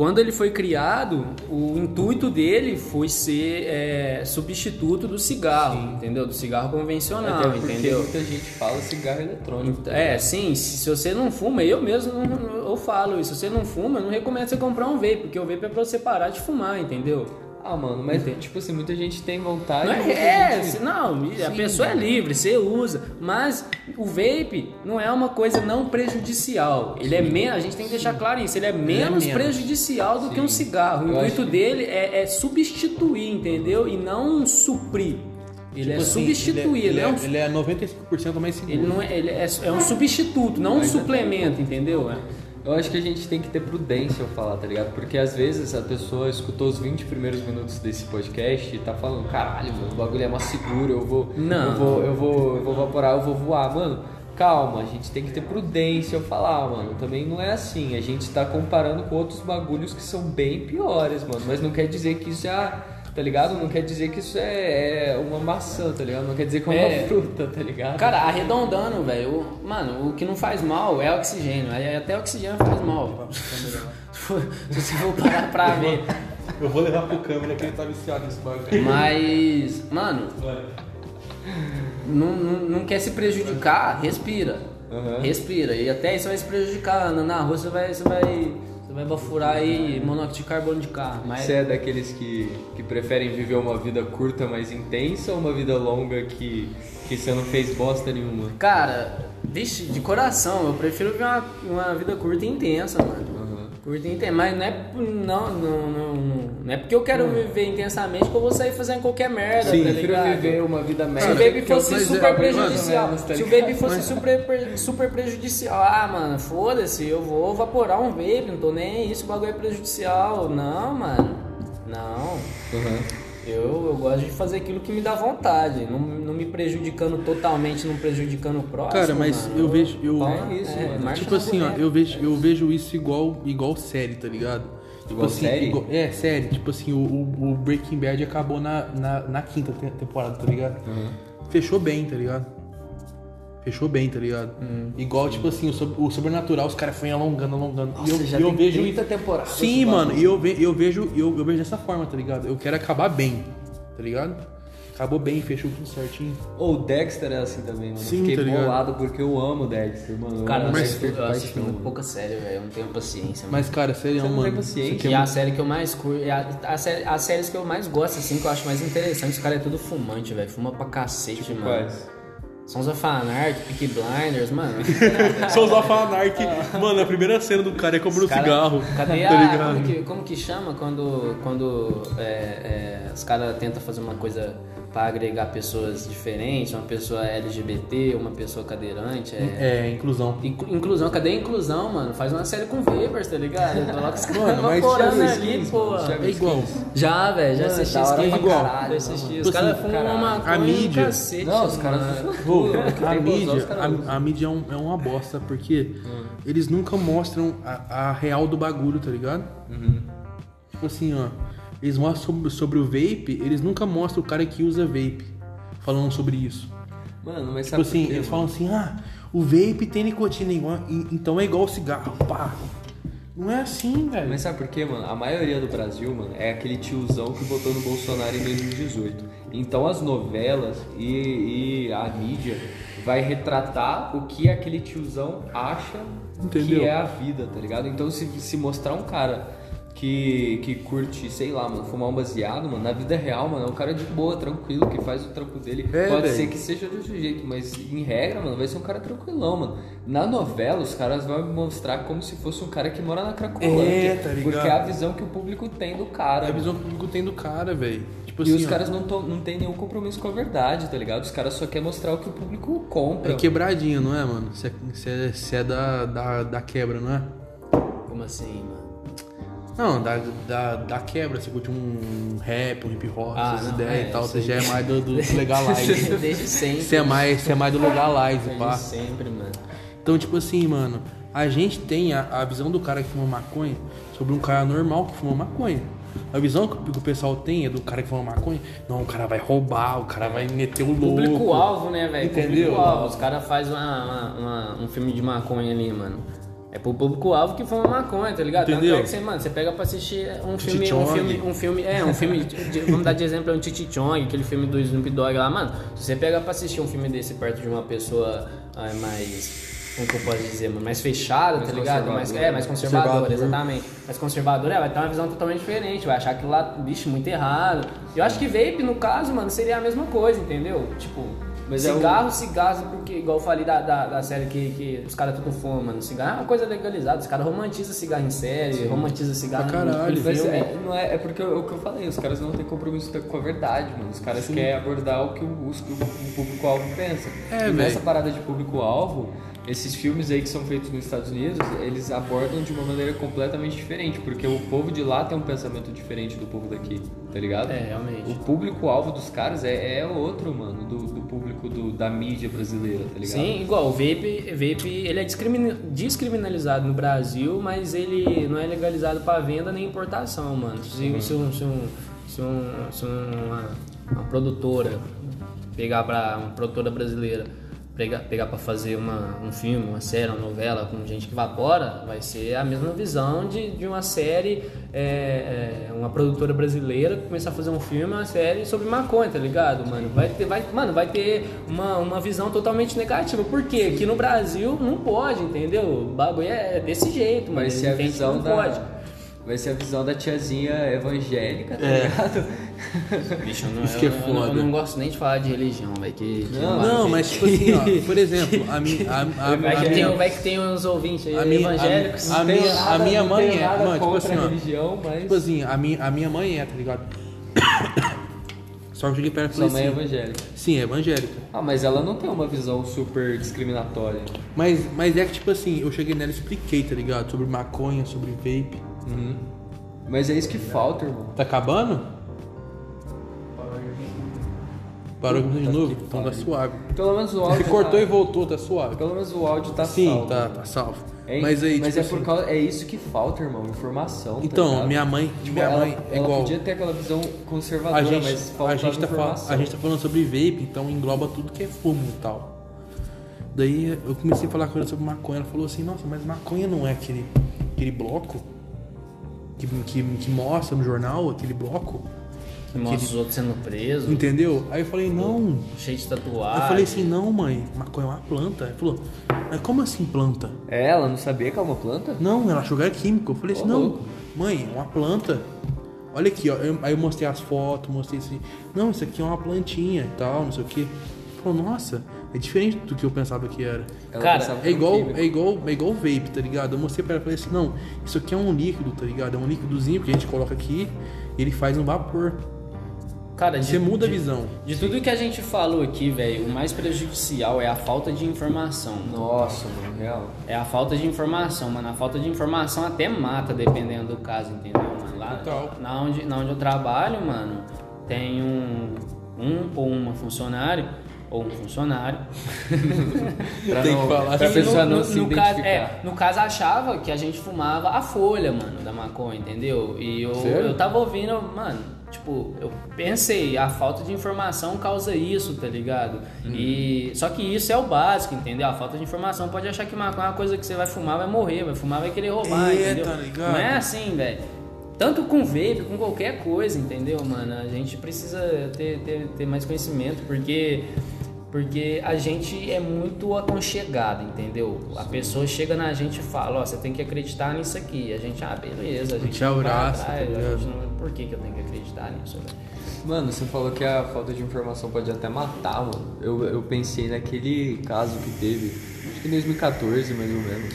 quando ele foi criado, o intuito dele foi ser é, substituto do cigarro, entendeu? Do cigarro convencional, Até entendeu? muita gente fala cigarro eletrônico. tá É, sim, se, se você não fuma, eu mesmo não, eu falo isso, se você não fuma, eu não recomendo você comprar um vape, porque o vape é pra você parar de fumar, entendeu? Ah, mano, mas tipo assim, muita gente tem vontade. Não é, é, gente- não, a pessoa é livre, você usa, mas o vape não é uma coisa não prejudicial. Ele é menos, a gente tem que deixar claro isso, ele é menos, menos. prejudicial do que um cigarro. O intuito que- dele é, é substituir, entendeu? E não suprir. Ele Tipo é assim, substituir, ele ele, é, é um, ele é 95% mais seguro. ele não é, ele é, é um substituto, não um Mas é- suplemento, entendeu? É. Eu acho que a gente tem que ter prudência ao falar, tá ligado? Porque às vezes a pessoa escutou os 20 primeiros minutos desse podcast e tá falando, caralho, mano, o bagulho é mais seguro, eu vou. Não. Eu vou, eu vou, eu vou vaporar, eu vou voar. Mano, calma, a gente tem que ter prudência ao falar, mano. Também não é assim. A gente tá comparando com outros bagulhos que são bem piores, mano. Mas não quer dizer que isso já. Tá ligado? Não quer dizer que isso é, é uma maçã, tá ligado? Não quer dizer que é uma É. fruta, tá ligado? Cara, arredondando, velho, mano, o que não faz mal é oxigênio. Até oxigênio faz mal. [laughs] Se você for parar pra ver. Eu vou levar pro câmera que ele tá viciado nesse bagulho. Mas, mano, não, não, não quer se prejudicar, respira. Aham. Respira. E até isso vai se prejudicar. Na, na rua você vai, você vai, você vai bafurar aí monóxido de carbono de carro. Mas Você é daqueles que, que preferem viver uma vida curta, mas intensa, ou uma vida longa que, que você não fez bosta nenhuma? Cara, vixe, de coração, eu prefiro viver uma, uma vida curta e intensa, mano. Aham. Curta e intensa, mas não é, não, não, não, não é porque eu quero viver intensamente que eu vou sair fazendo qualquer merda, Sim, tá Prefiro viver uma vida Se o média. Baby fosse é- super prejudicial, tá se o? Baby fosse super, super prejudicial, ah, mano, foda-se, eu vou vaporar um vape, não tô nem se o bagulho é prejudicial. Não, mano, não. Aham. Eu, eu gosto de fazer aquilo que me dá vontade, não, não me prejudicando totalmente, não prejudicando o próximo. Cara, mas mano. eu vejo- eu- Pau É isso, mano. marcha Tipo assim, ó, eu vejo, eu vejo isso igual, igual série, tá ligado? Tipo Igual assim, série? igual- é, série. Tipo assim, o, o- Breaking Bad acabou na, na, na quinta te- temporada, tá ligado? Fechou bem, tá ligado? Fechou bem, tá ligado? Igual, tipo assim, o, sob- o sobrenatural, os caras foram alongando, alongando. Nossa, e eu, já eu tem vejo 30 isso- temporadas Sim, mano, e eu, ve- eu vejo, eu, eu vejo dessa forma, tá ligado? Eu quero acabar bem, tá ligado? Acabou bem, fechou tudo certinho. Ou o Dexter é assim também, mano. Sim, Fiquei tá ligado? bolado porque eu amo o Dexter, mano. Eu Cara, eu mas- eu assisto pouca série, velho, eu não tenho paciência, mano. Mas, cara, sério, Você não mano. tem paciência. isso aqui E é a série que eu mais curto, e a, a série- as séries que eu mais gosto, assim, que eu acho mais interessante, os caras é tudo fumante, velho. Fuma pra cacete, Tipo mano. quais? Sons of Anarchy, Peaky Blinders, mano. Só usar Fanark. Mano, a primeira cena do cara é comprando cara- cigarro. Cadê tá a. Como que, como que chama quando, quando é, é, os caras tentam fazer uma coisa pra agregar pessoas diferentes, uma pessoa LGBT, uma pessoa cadeirante? É... É, inclusão. Inclu- Inclusão, cadê a inclusão, mano? Faz uma série com Vapers, tá ligado? [laughs] Coloca os caras vaporando ali, pô. É igual. Já, velho, já assisti isso pra igual. caralho, assisti. Os caras Tipo assim, fumam maconha A mídia- cacete, Não, os caras a mídia, [laughs] caras a, a mídia é, um- é uma bosta, porque eles nunca mostram a, a real do bagulho, tá ligado? Tipo assim, ó. Eles mostram sobre, sobre o vape, eles nunca mostram o cara que usa vape falando sobre isso. Mano, mas Tipo sabe assim, por quê, eles mano? falam assim, ah, o vape tem nicotina, igual, então é igual cigarro, pá. Não é assim, velho. Mas sabe por quê, mano? A maioria do Brasil, mano, é aquele tiozão que votou no Bolsonaro em 2018. Então as novelas e, e a mídia vai retratar o que aquele tiozão acha Entendeu? que é a vida, tá ligado? Então se, se mostrar um cara que, que curte, sei lá, mano, fumar um baseado, mano, na vida real, mano, é um cara de boa, tranquilo, que faz o trampo dele. É, Pode ser que seja de outro jeito, mas em regra, mano, vai ser um cara tranquilão, mano. Na novela, os caras vão mostrar como se fosse um cara que mora na Cracolândia. É, tá ligado? Porque é a visão que o público tem do cara. É a visão que o público tem do cara, velho. Tipo E assim, os ó, caras não, tão- não tem nenhum compromisso com a verdade, tá ligado? Os caras só querem mostrar o que o público compra. é quebradinho, não é, mano? Você é, cê é- é da, da, da quebra, não é? Como assim? Não, da, da, da quebra, você curte um rap, um hip hop, Ah, essas não, ideias é, e tal, você já é [laughs] mais do, do legalize. [laughs] Desde sempre. Você é mais, você é mais do legalize, pá. Desde sempre, mano. Então, tipo assim, mano, a gente tem a, a visão do cara que fuma maconha sobre um cara normal que fuma maconha. A visão que o pessoal tem é do cara que fuma maconha. Não, o cara vai roubar, o cara vai meter o louco. Público-alvo, né, velho? Entendeu? Público-alvo. Os caras fazem um filme de maconha ali, mano. É pro público-alvo que fuma maconha, tá ligado? Tanto Entendeu? é que você, mano, você pega pra assistir um filme, um filme, um filme, é, um filme, de- vamos dar de exemplo, é um Chichichong, aquele filme do Snoop Dogg lá, mano. Se você pega pra assistir um filme desse perto de uma pessoa ah, mais, como que eu posso dizer, mano, mais fechada, Mais tá ligado? Mais, conservadora. é, mais conservadora, Conservador. exatamente. Mais conservadora, é, vai ter uma visão totalmente diferente, vai achar aquilo lá, bicho, muito errado. Eu acho que vape, no caso, mano, seria a mesma coisa, entendeu? Tipo, Mas é cigarro, cigarro, porque, igual eu falei da, da, da série que, que os caras tudo fumam, mano. Cigarro é uma coisa legalizada, os caras romantizam cigarro em série, romantizam cigarro em- caralho. Mas filme. é, não é, é porque o que eu falei, os caras não têm compromisso com a verdade, mano. Os caras querem abordar o que o, o- o público-alvo pensa. É, e nessa velho. parada de público-alvo, esses filmes aí que são feitos nos Estados Unidos, eles abordam de uma maneira completamente diferente, porque o povo de lá tem um pensamento diferente do povo daqui, tá ligado? É, realmente. O público-alvo dos caras é, é outro, mano, do, do público do- da mídia brasileira, tá ligado? Sim, igual o vape, vape ele é descriminalizado no Brasil, mas ele não é legalizado para venda nem importação, mano. Se, Uhum. se, um- se, um- se, um- se uma, uma produtora pegar para uma produtora brasileira pegar, pegar pra fazer uma, um filme, uma série, uma novela com gente que evapora, vai ser a mesma visão de, de uma série, é, é, uma produtora brasileira começar a fazer um filme, uma série sobre maconha, tá ligado, mano? Vai ter, vai, mano, vai ter uma, uma visão totalmente negativa. Por quê? Aqui no Brasil não pode, entendeu? O bagulho é desse jeito, mano. Vai ser a visão não da. pode. Vai ser a visão da tiazinha evangélica, tá É. ligado? [laughs] Bicho, eu não, Isso que é eu, eu não- eu foda. não gosto nem de falar de religião, velho. Que, que Não, Não, mas tipo assim, ó, por [laughs] exemplo, a minha. A, a, Vai a que, tem, minha, vai que tem uns ouvintes aí a minha- evangélicos. a minha- a minha mãe é- nada mano, tipo assim, ó. religião, mas. tipo assim, a minha, a minha mãe é, tá ligado? [coughs] Só que eu cheguei pra ela e Sua mãe é assim. evangélica. Sim, é evangélica. Ah, mas ela não tem uma visão super discriminatória. Mas, mas é que, tipo assim, eu cheguei nela e expliquei, tá ligado? Sobre maconha, sobre vape. Uhum. Mas é isso que falta, irmão. Tá acabando? Parou de Puta novo? Então tá suave. Pelo menos o áudio. Você cortou tá... e voltou, tá suave. Pelo menos o áudio tá Sim, salvo. tá, tá salvo. É, mas aí, mas tipo é por assim, causa. É isso que falta, irmão. Informação. tá Então, ligado? minha mãe, Tipo, minha ela, mãe é ela igual. podia ter aquela visão conservadora, A gente, mas a, faltava gente tá fal- informação. a gente tá falando sobre vape, então engloba tudo que é fumo e tal. Daí eu comecei a falar com ela sobre maconha. Ela falou assim: Nossa, mas maconha não é aquele, aquele bloco que, que, que mostra no jornal, aquele bloco? Que mostra os outros sendo presos, Entendeu? Aí eu falei: Não. cheio de tatuagem. eu falei assim: Não, mãe, maconha é uma planta. Ela falou: Mas como assim planta? É, ela não sabia que é uma planta? Não, ela achou que era químico. Eu falei assim, não, louco. mãe, é uma planta. Olha aqui, ó. Eu- aí eu mostrei as fotos, mostrei assim. Não, isso aqui é uma plantinha e tal, não sei o quê. Falou, nossa, é diferente do que eu pensava que era. Ela Cara, que É um igual, é igual, é igual vape, tá ligado? Eu mostrei pra ela e falei assim, não, isso aqui é um líquido, tá ligado? É um líquidozinho que a gente coloca aqui e ele faz um vapor. Cara, de, Você muda a de- visão. De tudo que a gente falou aqui, velho, o mais prejudicial é a falta de informação. Nossa, mano, real. É a falta de informação, mano. A falta de informação até mata, dependendo do caso, entendeu, mano? Lá Total. na onde, na onde eu trabalho, mano, tem um, um ou uma funcionário, ou um funcionário. [laughs] Pra Tem não, que falar pra pessoa no, não no- se no caso, identificar. é, no caso, achava que a gente fumava a folha, mano, da maconha, entendeu? E eu, Sério? eu tava ouvindo, mano, tipo, eu pensei, a falta de informação causa isso, tá ligado? Uhum. E só que isso é o básico, entendeu? A falta de informação pode achar que maconha é uma coisa que você vai fumar, vai morrer, vai fumar, vai querer roubar, É, entendeu? tá ligado? Não é assim, velho. Tanto com vape, com qualquer coisa, entendeu, mano? A gente precisa ter, ter, ter mais conhecimento, porque porque a gente é muito aconchegado, entendeu? A pessoa chega na gente e fala, ó, você tem que acreditar nisso aqui. A gente, ah, beleza, a gente vai abraça, atrás, tá a ligado? gente não- por que, que eu tenho que acreditar nisso, velho? Mano, você falou que a falta de informação pode até matar, mano. Eu, eu pensei naquele caso que teve, acho que em 2014 mais ou menos,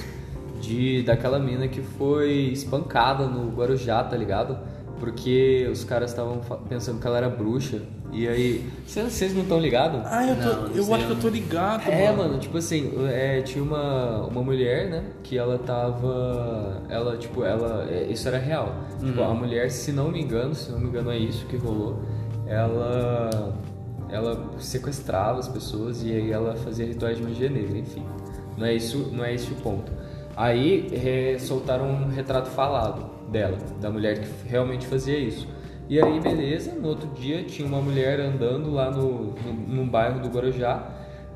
de daquela mina que foi espancada no Guarujá, tá ligado? Porque os caras estavam pensando que ela era bruxa. E aí. Vocês não estão ligados? Ah, eu, tô, Não, eu sei, acho que eu tô ligado, É, mano, tipo assim, é, tinha uma, uma mulher, né, que ela tava, ela, tipo, ela, é, isso era real. Tipo, a mulher, se não me engano, se não me engano é isso que rolou, ela, ela sequestrava as pessoas e aí ela fazia rituais de magia negra, enfim. Não é isso, não é esse o ponto. Aí é, soltaram um retrato falado dela, da mulher que realmente fazia isso. E aí, beleza, no outro dia tinha uma mulher andando lá no, no, num bairro do Guarujá.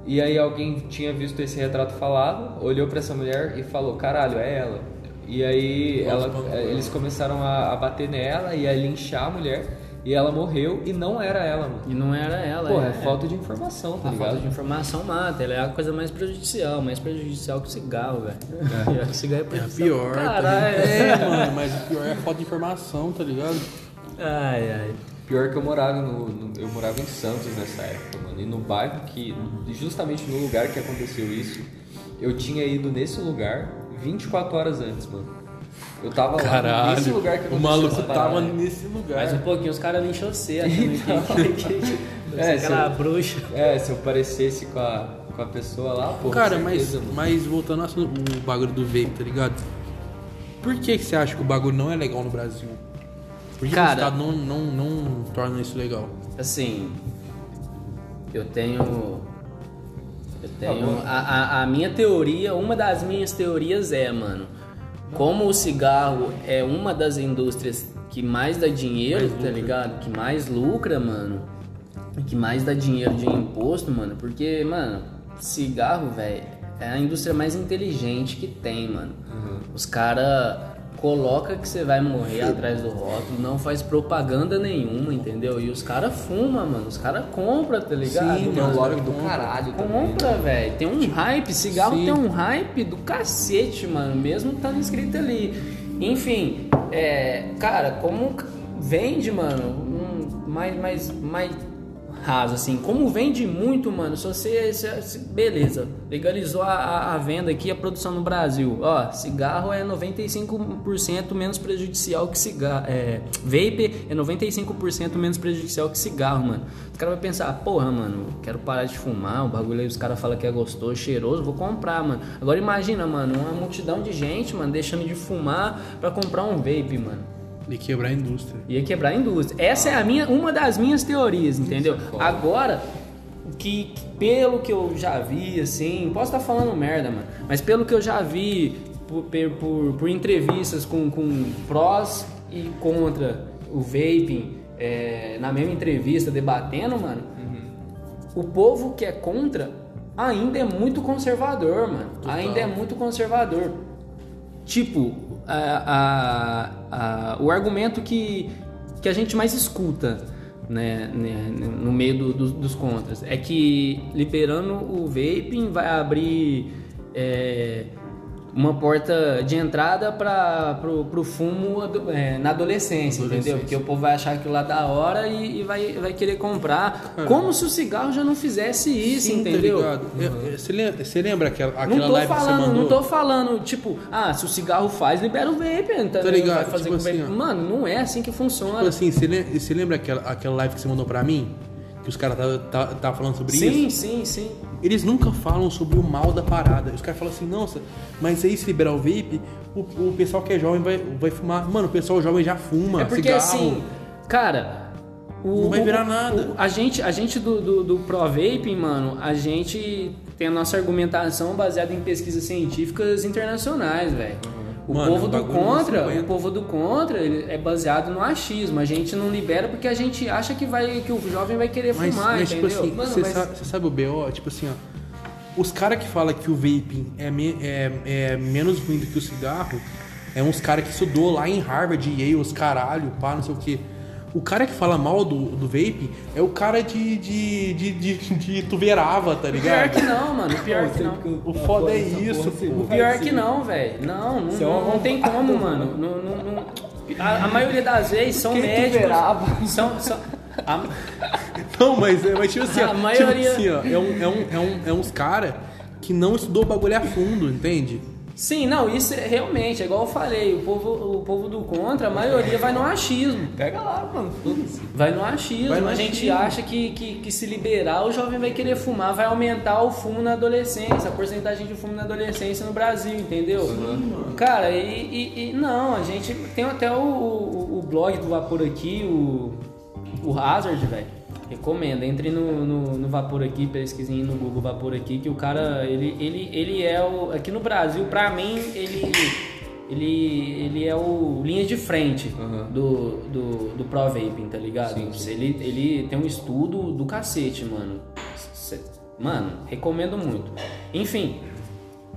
E aí alguém tinha visto esse retrato falado, olhou pra essa mulher e falou, caralho, é ela. E aí ela, quando- eles começaram a, a bater nela e a linchar a mulher. E ela morreu e não era ela, mano. E não era ela, Porra, é, é falta de informação, tá A ligado? falta de informação mata, ela é a coisa mais prejudicial, mais prejudicial que o cigarro, velho. [laughs] O cigarro é É prejudicial. pior. tá Caralho, ligado? É, mano, mas o pior é a falta de informação, tá ligado? Ai, ai. Pior que eu morava no, no- eu morava em Santos nessa época, mano. E no bairro que, justamente no lugar que aconteceu isso, eu tinha ido nesse lugar 24 horas antes, mano. Eu tava lá nesse lugar que o aconteceu maluco essa tava parada. nesse lugar. Mais um pouquinho, os caras nem [laughs] encheu você, achando que, que, que, É, aquela se- bruxa. É, se eu parecesse com a, com a pessoa lá, pô. Cara, mas, mano. mas voltando ao assunto- o bagulho do vape, tá ligado? Por que, que você acha que o bagulho não é legal no Brasil? Por que, Cara- o Estado não, não, não torna isso legal? Assim, eu tenho. Eu tenho. bom. A, a, a minha teoria, uma das minhas teorias é, mano, como o cigarro é uma das indústrias que mais dá dinheiro, Mais tá ligado? Que mais lucra, mano. Que mais dá dinheiro de imposto, mano. Porque, mano, cigarro, velho, é a indústria mais inteligente que tem, mano. Os caras coloca que você vai morrer atrás do rótulo, não faz propaganda nenhuma, entendeu? E os caras fumam, mano. Os caras compram, tá ligado? Sim, Tem um mano. do caralho também. Compra, velho. Tem um hype. Cigarro Sim. tem um hype do cacete, mano. Mesmo estando escrito ali. Enfim, é, cara, como vende, mano, um, mais, mais, mais assim. Como vende muito, mano, se você. se- se- beleza, legalizou a, a- venda aqui, a produção no Brasil. Ó, cigarro é 95% menos prejudicial que cigarro. É, vape é 95% menos prejudicial que cigarro, mano. Os caras vão pensar, porra, mano, quero parar de fumar, o bagulho aí os caras falam que é gostoso, cheiroso, vou comprar, mano. Agora imagina, mano, uma multidão de gente, mano, deixando de fumar pra comprar um vape, mano. De quebrar a indústria. Ia quebrar a indústria. Essa é a minha, uma das minhas teorias, entendeu? Agora, que que pelo que eu já vi, assim, posso estar falando merda, mano, mas pelo que eu já vi por, por, por entrevistas com, com prós e contra o vaping, é, na mesma entrevista, debatendo, mano, o povo que é contra ainda é muito conservador, mano. Ainda é muito conservador. Tipo, a- a- o argumento que, que a gente mais escuta né, né, no meio do- do- dos contras. É que liberando o vaping vai abrir é, uma porta de entrada para pro, pro fumo é, na adolescência, entendeu? Porque o povo vai achar aquilo lá da hora e, e vai, vai querer comprar. Como se o cigarro já não fizesse isso, Sim, tá entendeu? Você lembra, você lembra aquela, aquela Não tô live que você falando, mandou? não tô falando, tipo, ah, se o cigarro faz, libera o vape, tá, Tá ligado? Vai fazer Tipo o assim. Mano, não é assim que funciona. Tipo assim, você lembra, você lembra aquela, aquela live que você mandou pra mim? Que os caras estavam tá, tá falando sobre sim, isso? sim, sim. Eles nunca falam sobre o mal da parada. Os caras falam assim, nossa, mas aí se liberar o vape, o, o pessoal que é jovem vai, vai fumar. Mano, o pessoal jovem já fuma É porque cigarro. assim, cara. O, Não vai virar nada. o- a gente, a gente do, do, do Pro Vaping, mano, a gente tem a nossa argumentação baseada em pesquisas científicas internacionais, velho. O Mano, povo o do contra, o povo do contra, ele é baseado no achismo. A gente não libera porque a gente acha que vai que o jovem vai querer Mas, fumar, mas tipo entendeu? assim, Mano, você mas- sabe, você sabe o BO? Tipo assim, ó. Os caras que falam que o vaping é, me- é, é menos ruim do que o cigarro é uns caras que estudou lá em Harvard, Yale, os caralho, pá, não sei o quê. O cara que fala mal do, do vape é o cara de, de, de, de, de Tuverava, tá Pior ligado? que não, mano. Pior que não. O foda é isso, pô. O pior que não, velho. Não, não, é não, não tem como, mano. Não, não- não- A, a maioria das vezes são Quem médicos. tuberava? São, são, a- Não, mas, é- mas tipo assim, ó, A maioria- tipo assim, ó, é, um, é, um, é, um, é uns cara que não estudou o bagulho a fundo, entende? Sim, não, isso é realmente, é igual eu falei, o povo, o povo do contra, a maioria vai no achismo. Pega lá, mano. Vai no achismo. Vai no a gente achismo. acha que, que, que se liberar, o jovem vai querer fumar, vai aumentar o fumo na adolescência, a porcentagem de fumo na adolescência no Brasil, entendeu? Cara, e, e- e não, a gente tem até o, o, o blog do Vapor aqui, o, o Hazard, velho. Recomendo, entre no, no, no Vapor aqui, pesquisem no Google Vapor aqui, que o cara, ele, ele, ele é o. Aqui no Brasil, pra mim, ele. Ele, ele é o linha de frente Uhum. do, do, do Pro Vaping, tá ligado? Sim, sim. Ele, ele tem um estudo do cacete, mano. Mano, recomendo muito. Enfim,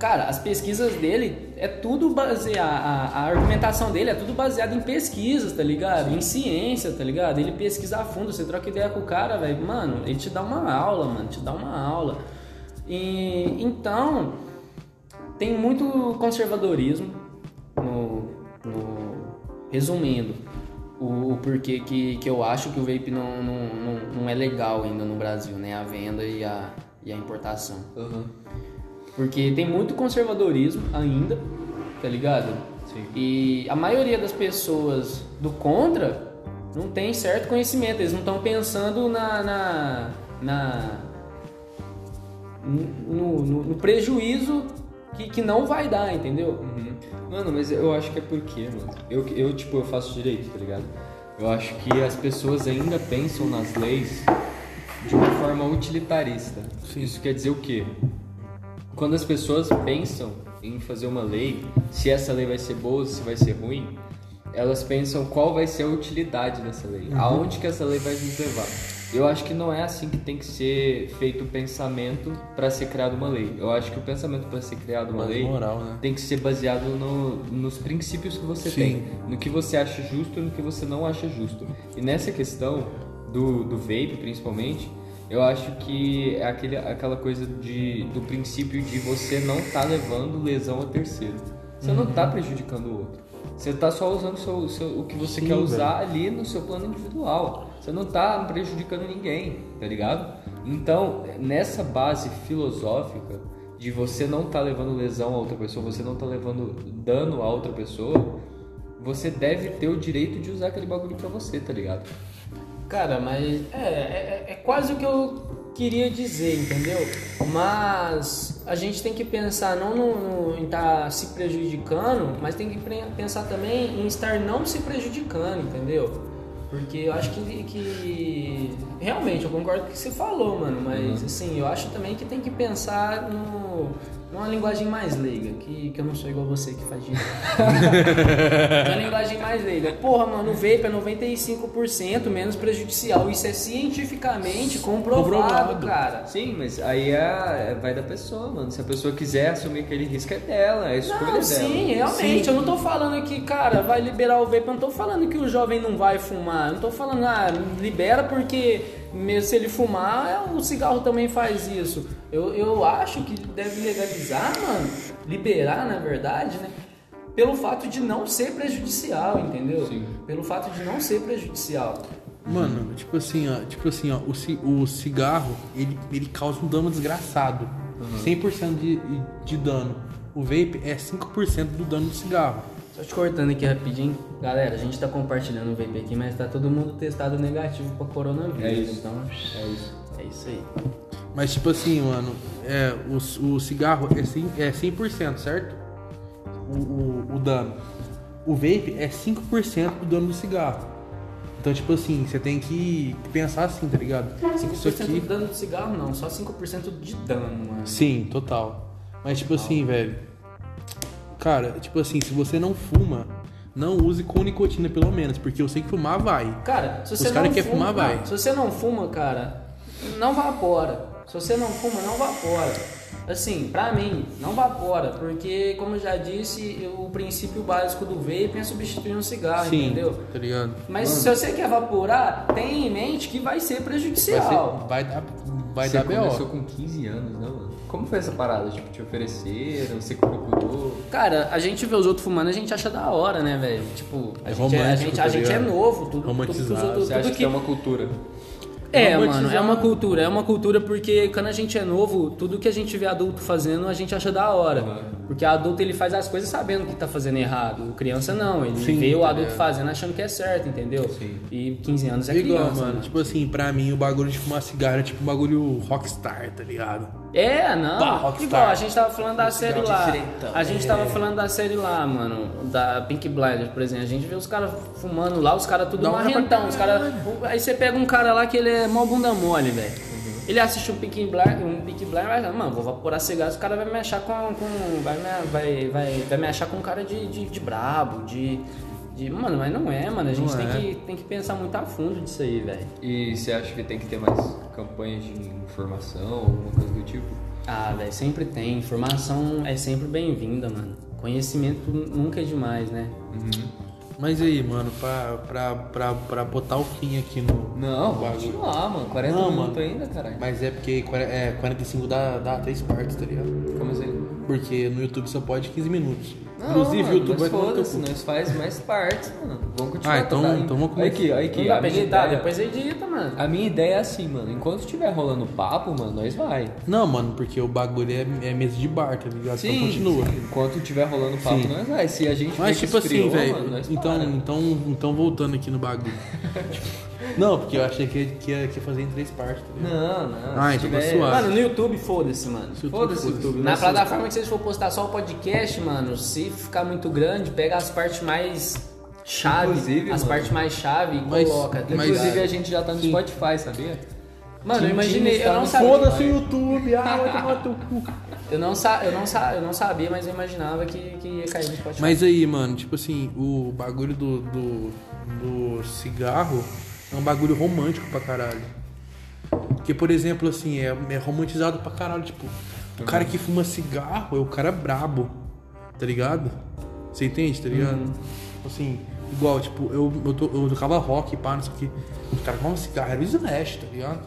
cara, as pesquisas dele é tudo baseado. A, a argumentação dele é tudo baseada em pesquisas, tá ligado? Em ciência, tá ligado? Ele pesquisa a fundo, você troca ideia com o cara, velho. Mano, ele te dá uma aula, mano, te dá uma aula. E então, tem muito conservadorismo no, no- resumindo o, porquê que, que eu acho que o vape não, não, não, não é legal ainda no Brasil, né? A venda e a, e a importação. Aham. Porque tem muito conservadorismo ainda, tá ligado? Sim. E a maioria das pessoas do contra não tem certo conhecimento, eles não estão pensando na. na, na- no, no- no prejuízo que, que não vai dar, entendeu? Uhum. Mano, mas eu acho que é porque, mano. Eu, eu, tipo, eu faço direito, tá ligado? Eu acho que as pessoas ainda pensam nas leis de uma forma utilitarista. Isso quer dizer o quê? Quando as pessoas pensam em fazer uma lei, se essa lei vai ser boa, se vai ser ruim, elas pensam qual vai ser a utilidade dessa lei, aonde que essa lei vai nos levar. Eu acho que não é assim que tem que ser feito o pensamento para ser criado uma lei. Eu acho que o pensamento para ser criado uma lei moral, né? tem que ser baseado no- nos princípios que você Sim. tem, no que você acha justo e no que você não acha justo. E nessa questão do, do vape, principalmente, eu acho que é aquele, aquela coisa de, do princípio de você não estar levando lesão a terceiro. Você não está prejudicando o outro. Você está só usando o seu- seu- o que você Sim, quer velho. usar ali no seu plano individual. Você não está prejudicando ninguém, tá ligado? Então, nessa base filosófica de você não estar levando lesão a outra pessoa, você não tá levando dano a outra pessoa, você deve ter o direito de usar aquele bagulho pra você, tá ligado? Cara, mas é, é, é quase o que eu queria dizer, entendeu? Mas a gente tem que pensar não no, no- em estar se prejudicando, mas tem que pensar também em estar não se prejudicando, entendeu? Porque eu acho que, que realmente eu concordo com o que você falou, mano, mas assim, eu acho também que tem que pensar no, numa linguagem mais leiga, que, que eu não sou igual você que faz direito. [laughs] Uma linguagem mais leiga. Porra, mano, o vape é 95% menos prejudicial. Isso é cientificamente comprovado, Comprovado. cara. Sim, mas aí é, é- vai da pessoa, mano. Se a pessoa quiser assumir aquele risco é dela, é escolha Não, dela. sim, realmente. Eu não tô falando que, cara, vai liberar o vape. Eu não tô falando que o jovem não vai fumar. Eu não tô falando, ah, libera porque mesmo se ele fumar, o cigarro também faz isso. Eu, eu acho que deve legalizar, mano. Liberar, na verdade, né? Pelo fato de não ser prejudicial, entendeu? Sim. Pelo fato de não ser prejudicial. Mano, tipo assim, ó, tipo assim, ó, o, ci- o cigarro, ele, ele causa um dano desgraçado. 100% de, de dano. O vape é 5% do dano do cigarro. Só te cortando aqui rapidinho. Galera, a gente tá compartilhando o vape aqui, mas tá todo mundo testado negativo pra coronavírus. É isso. Então, É isso. é isso aí. Mas tipo assim, mano, é, o, o cigarro é 100%, é 100% certo? O, o, o dano. O vape é 5% do dano do cigarro. Então, tipo assim, você tem que pensar assim, tá ligado? 5% Isso aqui. do dano do cigarro não, só 5% de dano, mano. Sim, total. Mas tipo assim, velho. Cara, tipo assim, se você não fuma, não use com nicotina pelo menos, porque eu sei que fumar vai. Cara, se Os você cara não quer fuma, fumar, vai. não, Se você não fuma, cara, não vapora. Se você não fuma, não vapora. Assim, pra mim, não vapora, porque como eu já disse, o princípio básico do vape é substituir um cigarro, Sim, entendeu? tá ligado? Mas se você quer evaporar, tenha em mente que vai ser Vai, prejudicial. ser, vai dar, vai você dar começou BO. com 15 anos, né, mano? Como foi essa parada? Tipo, te ofereceram, você que procurou? Cara, a gente vê os outros fumando, a gente acha da hora, né, velho? Tipo, a É gente, é, a gente, tá a gente é novo, tudo, tudo, Romantizado. Você tudo acha que que é uma cultura? É, mano, é uma cultura, é uma cultura porque quando a gente é novo, tudo que a gente vê adulto fazendo, a gente acha da hora. Uhum. Porque adulto ele faz as coisas sabendo que tá fazendo errado. O criança não, ele Sim, vê o tá adulto ligado. fazendo achando que é certo, entendeu? Sim. E 15 anos é Igual, criança. mano. Tipo assim, pra mim o bagulho de fumar cigarro é tipo um bagulho rockstar, tá ligado? É, não. Igual, a gente tava falando da série lá. A gente tava falando da série lá, mano. Da Pink Blinders, por exemplo. A gente vê os caras fumando lá, os caras tudo pra marrentão. Os cara... Aí você pega um cara lá que ele é mó bunda mole, velho. Ele assiste um Pink Blind, um Pink Blind, vai, mano, vou vaporar cigarro, os cara vai me achar com, com vai, me, vai, vai, vai me achar com um cara de, de, de brabo, de, de, mano, mas não é, mano, a gente Não tem, é. que, tem que pensar muito a fundo disso aí, velho. E você acha que tem que ter mais campanhas de informação, alguma coisa do tipo? Ah, velho, sempre tem. Informação é sempre bem-vinda, mano. Conhecimento nunca é demais, né? Mas aí, mano, pra, pra, pra, pra botar o fim aqui no. Não, no vamos continuar, mano. 40 Não, minutos mano. ainda, caralho. Mas é porque é, 45 dá, dá 3 partes, tá ligado? Como assim? Porque no YouTube só pode 15 minutos. Não, Inclusive, mano, o YouTube vai mas tomar no teu foda-se, cu. nós faz mais partes, mano. Vamos continuar. Ah, então- tá? então vamos Olha aqui, olha aqui. Não dá a pra minha editar, ideia- depois edita, mano. A minha ideia é assim, mano. Enquanto estiver rolando papo, mano, nós vai. Não, mano, porque o bagulho é, é mesa de bar, tá ligado? então continua. sim. Enquanto estiver rolando papo, Sim. nós vai. Se a gente Mas que tipo assim, esfriou, velho. mano, nós Então, para. então, então voltando aqui no bagulho. [laughs] não, porque eu achei que, ia- que, ia, que ia fazer em três partes, tá ligado? Não, não. Ah, então tá tiver- suave. Mano, no YouTube, foda-se, mano. Se o Foda-se o YouTube YouTube. Na plataforma que vocês for postar só o podcast, mano, se ficar muito grande, pega as partes mais chave, Inclusive, as mano. partes mais chave e Mas- coloca. mas- Inclusive, a gente já tá no Sim. Spotify, sabia? Mano, eu imaginei, eu não sabia. Foda-se o YouTube, ah, vai tomar teu cu. Eu não, sa eu, não sa eu não sabia, mas eu imaginava que, que ia cair no Spotify. Mas aí, mano, tipo assim, o bagulho do, do, do cigarro é um bagulho romântico pra caralho. Porque, por exemplo, assim, é, é romantizado pra caralho. Tipo, o cara que fuma cigarro é o cara brabo, tá ligado? Você entende, tá ligado? Assim, igual, tipo, eu, eu, to- eu tocava rock, pá, não sei o que. O cara fumava cigarro, era o Slash, tá ligado?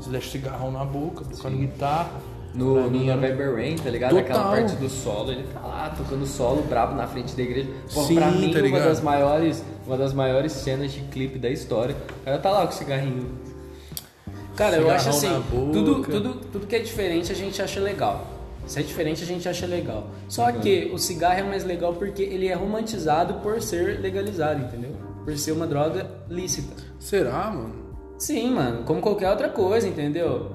Slash cigarrão na boca, tocando guitarra. Pra No, mim no November Rain, tá ligado? Total. Aquela parte do solo, ele tá lá tocando solo brabo na frente da igreja. Pô, Sim, pra mim, tá uma das maiores, uma das maiores cenas de clipe da história. Cara tá lá com o cigarrinho. Cara, eu acho Cigarrão assim, tudo, tudo, tudo que é diferente a gente acha legal. Se é diferente a gente acha legal. Só Uhum. que o cigarro é mais legal porque ele é romantizado por ser legalizado, entendeu? Por ser uma droga lícita. Será, mano? Sim, mano, como qualquer outra coisa, entendeu?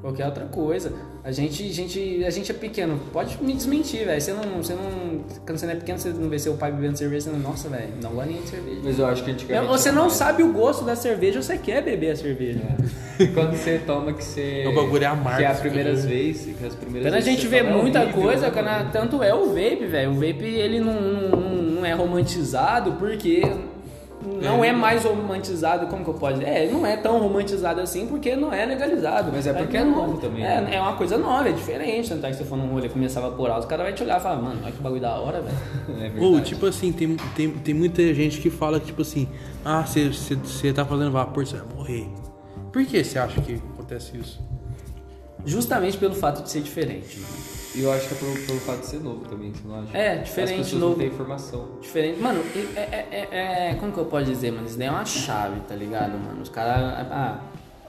Qualquer outra coisa. A gente, a gente, a gente é pequeno. Pode me desmentir, velho. Você não, você não, quando você não é pequeno, você não vê seu pai bebendo cerveja, você não, nossa, velho, não gosto nem de cerveja. Mas eu acho que antigamente. Você era não mais. sabe o gosto da cerveja, você quer beber a cerveja. É. [laughs] Quando você toma que você. O bagulho é amargo, Que é as você primeiras vezes. Que as primeiras Quando a gente você vê é muita horrível, coisa, né, quando a- tanto é o vape, velho. O vape ele não, não, não é romantizado porque não é. mais romantizado, como que eu posso dizer? É, não é tão romantizado assim porque não é legalizado. Mas é porque é não- novo também, É, né? é uma coisa nova, é diferente. Tanto é que se você for num rolê e começar a vaporar, os caras vão te olhar e falar, mano, olha que bagulho da hora, velho. [laughs] É. Ou, tipo assim, tem, tem, tem muita gente que fala, tipo assim, ah, você tá fazendo vapor, você vai morrer. Por que você acha que acontece isso? Justamente pelo fato de ser diferente. E eu acho que é pelo, pelo fato de ser novo também, você não acha? É, diferente, As pessoas novo. não têm informação. Diferente. Mano, é, é- é- é- Como que eu posso dizer, mano? Isso daí é uma chave, tá ligado, mano? Os caras. Ah,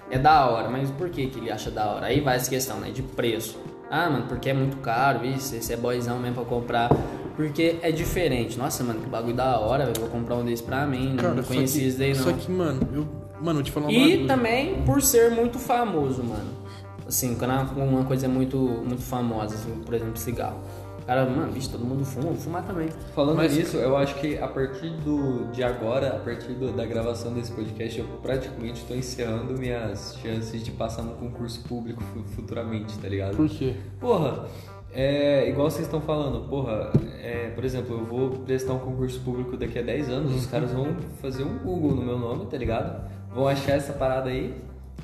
é da hora, mas por que, que ele acha da hora? Aí vai essa questão, né? De preço. Ah, mano, porque é muito caro, isso, esse é boyzão mesmo pra comprar. Porque é diferente. Nossa, mano, que bagulho da hora, velho. Vou comprar um desse pra mim. Não, não só conhecia que, isso daí, não. Só que, mano, eu. Mano, eu te falar uma E coisa. também por ser muito famoso, mano. Assim, quando uma- uma coisa é muito, muito famosa, assim, por exemplo, cigarro. O cara, mano, bicho, todo mundo fuma, vou fumar também. Falando Mas- nisso, eu acho que a partir do, de agora, a partir do- da gravação desse podcast, eu praticamente estou encerrando minhas chances de passar no concurso público fu- futuramente, tá ligado? Por quê? Porra, é igual vocês estão falando, porra, é, por exemplo, eu vou prestar um concurso público daqui a 10 anos, os caras vão fazer um Google no meu nome, tá ligado? Vão achar essa parada aí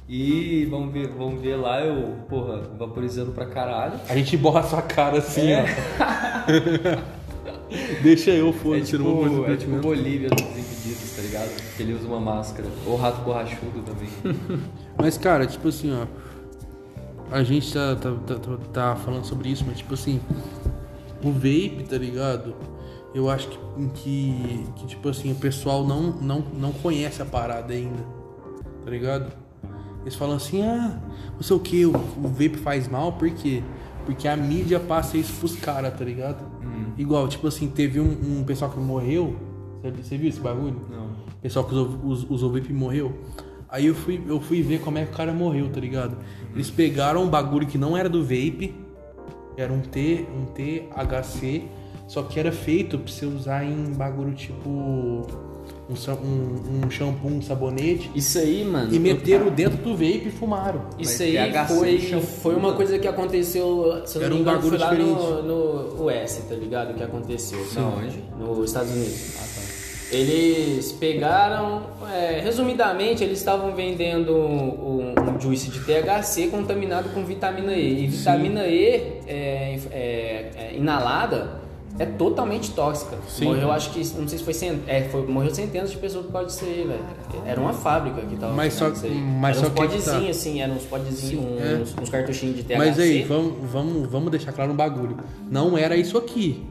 e vão ver, vão ver lá eu, porra, vaporizando pra caralho. A gente borra sua cara assim, É. ó. [laughs] Deixa eu, É foda-se, eu não vou fazer tipo, é tipo. Bolívia dos impedidos, tá ligado? Que ele usa uma máscara. Ou rato borrachudo também. [laughs] Mas, cara, tipo assim, ó. A gente tá, tá, tá, tá- tá falando sobre isso, mas, tipo assim. O vape, tá ligado? Eu acho que, que, que, tipo assim, o pessoal não, não, não conhece a parada ainda. Tá ligado? Eles falam assim, ah, não sei o que, o, o vape faz mal, por quê? Porque a mídia passa isso pros caras, tá ligado? Igual, tipo assim, teve um, um pessoal que morreu. Você, viu esse bagulho? Não. O pessoal que usou, us- usou vape morreu. Aí eu fui, eu fui ver como é que o cara morreu, tá ligado? Eles pegaram um bagulho que não era do vape, era um T, um THC, só que era feito pra você usar em bagulho tipo um, um, um shampoo, um sabonete, Isso aí, mano. e meteram dentro do vape e fumaram. Isso aí foi, shampoo, foi uma coisa que aconteceu, se eu não Era me um engano, foi lá no, diferente. no US, tá ligado? Que aconteceu. Não, onde? Nos Estados Unidos. Eles pegaram, é, resumidamente, eles estavam vendendo um, um juice de THC contaminado com vitamina E. E vitamina E é, é, é, inalada é totalmente tóxica. Sim. Morreu, acho que, não sei se foi, cent... é, foi morreu centenas de pessoas por causa disso aí, velho. Era uma fábrica que tava Mas só- mas Era só uns que que tá. podzinhos, assim, eram uns podzinhos, Sim, é. uns, uns cartuchinhos de THC. Mas aí, vamos, vamos, vamos deixar claro um bagulho. Não era isso aqui.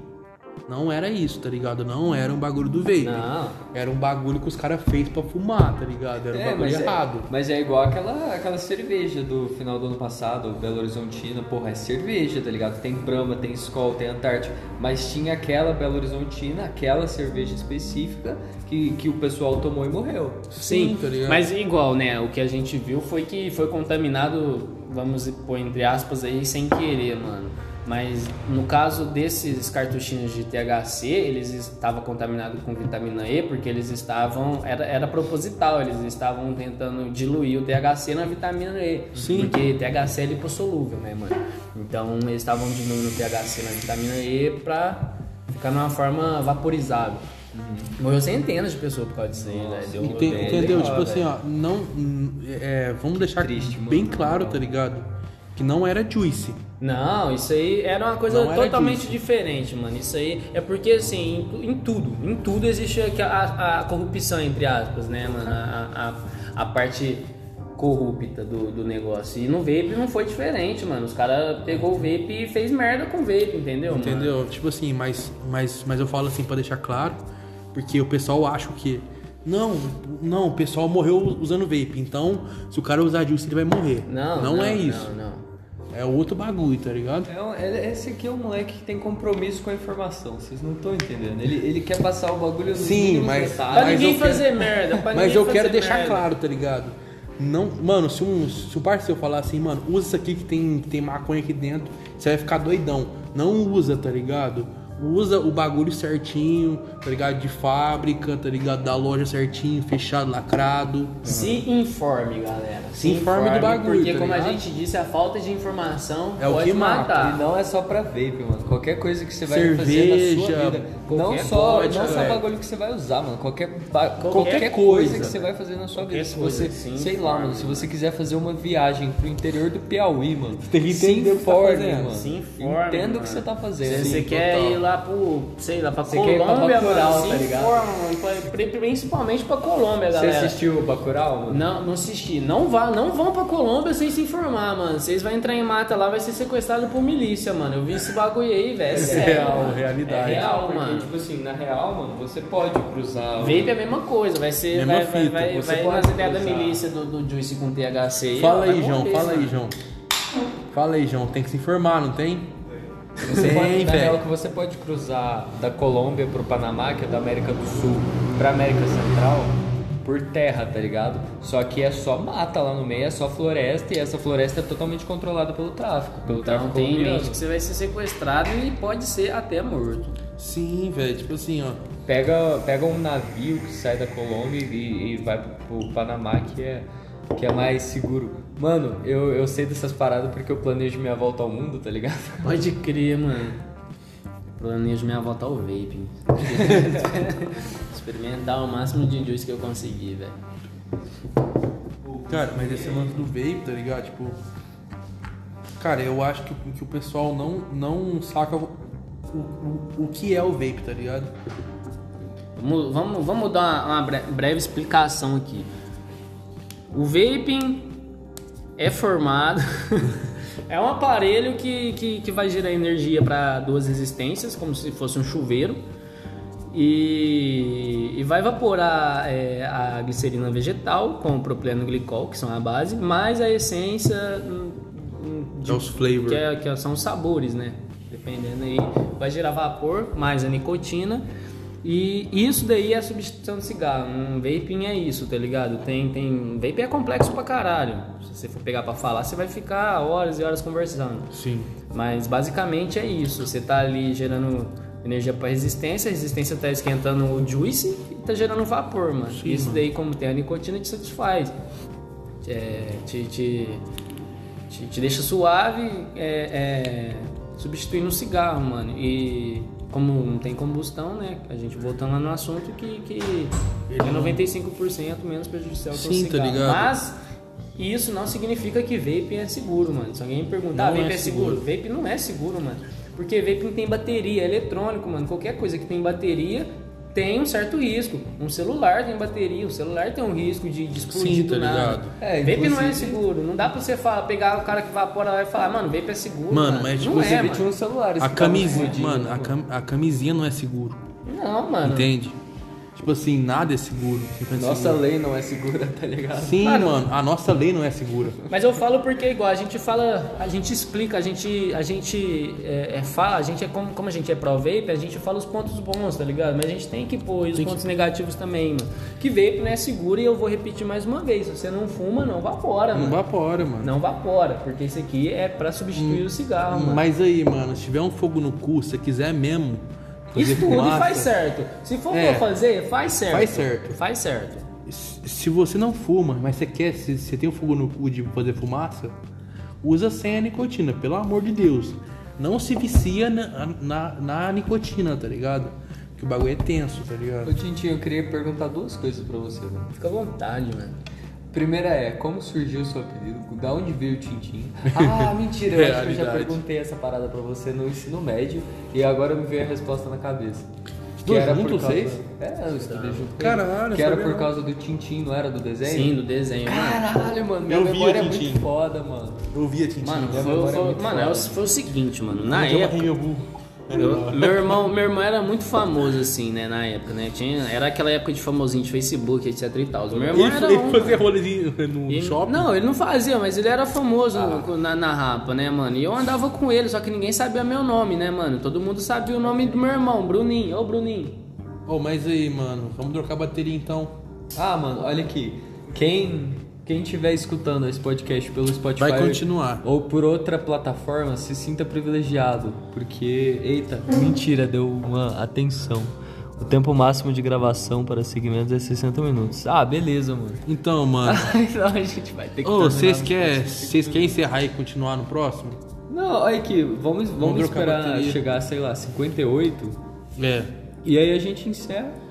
Não era isso, tá ligado? Não era um bagulho do vape. Não. Era um bagulho que os caras fez pra fumar, tá ligado? Era um bagulho mas errado. É, mas é igual aquela, aquela cerveja do final do ano passado, Belo Horizontina. Porra, é cerveja, tá ligado? Tem Brahma, tem Skol, tem Antártica. Mas tinha aquela Belo Horizontina, aquela cerveja específica que, que o pessoal tomou e morreu. Sim, tá ligado? mas igual, né? O que a gente viu foi que foi contaminado, vamos pôr entre aspas aí, sem querer, mano. Mas no caso desses cartuchinhos de THC, eles estavam contaminados com vitamina E porque eles estavam. Era, era proposital, eles estavam tentando diluir o THC na vitamina E. Sim. Porque THC é lipossolúvel, né, mano? Então eles estavam diluindo o THC na vitamina E pra ficar numa forma vaporizável. Morreu centenas de pessoas por causa disso aí, velho. Deu- Enten- deu- entendeu? deu- tipo assim, ó, não. é, vamos deixar Triste, mano. bem claro, tá ligado? Que não era Juice. Não, isso aí era uma coisa Não era totalmente disso. diferente, mano. Isso aí é porque, assim, em, em tudo, em tudo existe a, a corrupção, entre aspas, né, mano? A, a, a parte corrupta do, do negócio. E no vape não foi diferente, mano. Os caras pegou o vape e fez merda com o vape, entendeu? mano? Entendeu? Tipo assim, mas, mas, mas eu falo assim pra deixar claro, porque o pessoal acha que. Não, não, o pessoal morreu usando vape. Então, se o cara usar Juice, ele vai morrer. Não, não, é isso. Não, não. É outro bagulho, tá ligado? É um- é- esse aqui é um moleque que tem compromisso com a informação, vocês não estão entendendo. Ele, ele quer passar o bagulho nos Sim, mas- Pra detalhes. Mas ninguém eu quero- fazer merda, pra [laughs] Mas eu quero fazer deixar merda. claro, tá ligado? Não, mano, se um, se um parceiro falar assim, mano, usa isso aqui que tem, que tem maconha aqui dentro, você vai ficar doidão. Não usa, tá ligado? Usa o bagulho certinho, tá ligado? De fábrica, tá ligado? Da loja certinho, fechado, lacrado. Se informe, galera. Se informe do bagulho, Porque, tá como a gente disse, a falta de informação É o pode que mata. matar. E não é só pra vape, mano. Qualquer coisa que você vai fazer na Cerveja, sua vida. Não só, coisa, não só velho. bagulho que você vai usar, mano. Qualquer, Qualquer qualquer, coisa, coisa, que você vai fazer na sua vida. Se você, sei lá, mano, se você quiser fazer uma viagem pro interior do Piauí, mano. tem que se o que tá informe, fazendo. mano. Se informe, Entenda o que você tá fazendo. Se Sim, você quer total. ir lá pro, sei lá, pra Você quer ir pra Colômbia, Bacurau, mano, tá ligado? informa, principalmente pra Colômbia, Você galera. assistiu o Bacurau, mano? Não, não assisti. Não, vá, não vão pra Colômbia sem se informar, mano. Vocês vão entrar em mata lá, vai ser sequestrado por milícia, mano. Eu vi esse bagulho aí, velho. É sério, real, mano. realidade. É real, Porque, mano. tipo assim, na real, mano, você pode cruzar. o- Vape é a mesma coisa, vai ser. Mesma vai, fita, vai, você vai pode nas ideias da milícia do, do Juice com THC. Fala aí, João, fala aí. João. Fala aí, João. Tem que se informar, não tem? Você pode, Tem, na real, velho. que você pode cruzar da Colômbia pro Panamá, que é da América do Sul, pra América Central, por terra, tá ligado? Só que é só mata lá no meio, é só floresta, e essa floresta é totalmente controlada pelo tráfico, pelo Então tráfico tem em mente que você vai ser sequestrado e pode ser até morto. Sim, velho. Tipo assim, ó. Pega, pega um navio que sai da Colômbia e, e vai pro, pro Panamá, que é, que é mais seguro. Mano, eu, eu sei dessas paradas porque eu planejo minha volta ao mundo, tá ligado? [laughs] Pode crer, mano. Planejo minha volta ao vape. [laughs] Experimentar o máximo de juice que eu conseguir, velho. Cara, mas esse lance do vape, tá ligado? Tipo. Cara, eu acho que, que o pessoal não, não saca o, o, o que é o vape, tá ligado? Vamos, vamos, vamos dar uma, uma bre- breve explicação aqui. O vaping é formado. [laughs] é um aparelho que, que, que vai gerar energia para duas resistências, como se fosse um chuveiro. E, e vai evaporar é, a glicerina vegetal com o propileno glicol, que são a base, mais a essência hum, hum, É os flavor. que, é- que são os sabores, né? Dependendo aí, vai gerar vapor, mais a nicotina. E isso daí é a substituição do cigarro. Um vaping é isso, tá ligado? Tem, tem... Vape é complexo pra caralho. Se você for pegar pra falar, você vai ficar horas e horas conversando. Sim. Mas basicamente é isso. Você tá ali gerando energia para resistência, a resistência tá esquentando o juice e tá gerando vapor, mano. Sim, isso mano. daí, como tem a nicotina, te satisfaz. É, te, te, te, te deixa suave, é, é, substituindo o cigarro, mano. E como não tem combustão, né? A gente voltando lá no assunto que, que é 95% menos prejudicial que o Sim, tá cigarro. ligado? Mas isso não significa que vape é seguro, mano. Se alguém me perguntar, Não vape é é, seguro. seguro. Vape não é seguro, mano. Porque vape não tem bateria, é eletrônico, mano. Qualquer coisa que tem bateria tem um certo risco. Um celular tem bateria, o celular tem um risco de, de explodir Sim, do tá nada. ligado? É, vape não é seguro. Não dá pra você falar, pegar o cara que evapora lá e falar, mano, vape é seguro. Mano, Mano, mas, não tipo, é, você mano. Tinha uns celulares A camisinha, mano, a, cam- a camisinha não é seguro. Não, mano. Entende? Tipo assim, nada é seguro. 50 Nossa seguro. lei não é segura, [laughs] tá ligado? Sim, mano, a nossa lei não é segura. Mas eu falo porque é igual, a gente fala, a gente explica, a gente, a gente é, é, fala, a gente é como, como a gente é pro vape, a gente fala os pontos bons, tá ligado? Mas a gente tem que pôr os Tem que- pontos negativos também, mano. Que vape não é seguro e eu vou repetir mais uma vez, se você não fuma, não vapora, Não mano. vapora, mano. Não vapora, porque isso aqui é pra substituir o cigarro, mano. Mas aí, mano, se tiver um fogo no cu, se você quiser mesmo. Fazer Estuda e faz certo. Se for É. pra fazer, faz certo. Faz certo. Faz certo. Se você não fuma, mas você quer, se você tem um fogo no cu de fazer fumaça, usa sem a nicotina, pelo amor de Deus. Não se vicia na, na, na nicotina, tá ligado? Que o bagulho é tenso, tá Ô ligado? Tintinho, eu queria perguntar duas coisas pra você, mano. Fica à vontade, mano. Primeira é, como surgiu o seu apelido? Da onde veio o Tintim? [laughs] Ah, mentira, eu acho que eu já perguntei essa parada pra você no ensino médio e agora me veio a resposta na cabeça. Estudou junto, causa... vocês? É, eu estudei junto com Caralho. Que era por não. causa do Tintim, não era do desenho? Sim, do desenho. Caralho, mano, minha Eu vi o memória é Tintim. muito foda, mano. Eu via Tintin. Mano, foi, é foi- muito mano, foda. é o- foi o seguinte, mano. Na Eu época. Eu- meu, irmão, meu irmão era muito famoso, assim, né, na época, né? Tinha, era aquela época de famosinho de Facebook, etc e tal. Meu irmão Ele, era ele um, fazia rolezinho no Ele- shopping. Não, ele não fazia, mas ele era famoso Ah. na, na rapa, né, mano? E eu andava com ele, só que ninguém sabia meu nome, né, mano? Todo mundo sabia o nome do meu irmão, Bruninho. Ô, Bruninho. Ô, mas aí, mano, vamos trocar a bateria então. Ah, mano, olha aqui. Quem, quem estiver escutando esse podcast pelo Spotify Vai continuar. ou por outra plataforma, se sinta privilegiado. Porque, eita, mentira, deu uma atenção. O tempo máximo de gravação para segmentos é 60 minutos. Ah, beleza, mano. Então, mano. [laughs] então a gente vai ter que Ô, vocês querem querem encerrar e continuar no próximo? Não, olha aqui, vamos, vamos, a esperar chegar, sei lá, 58 É. e aí a gente encerra.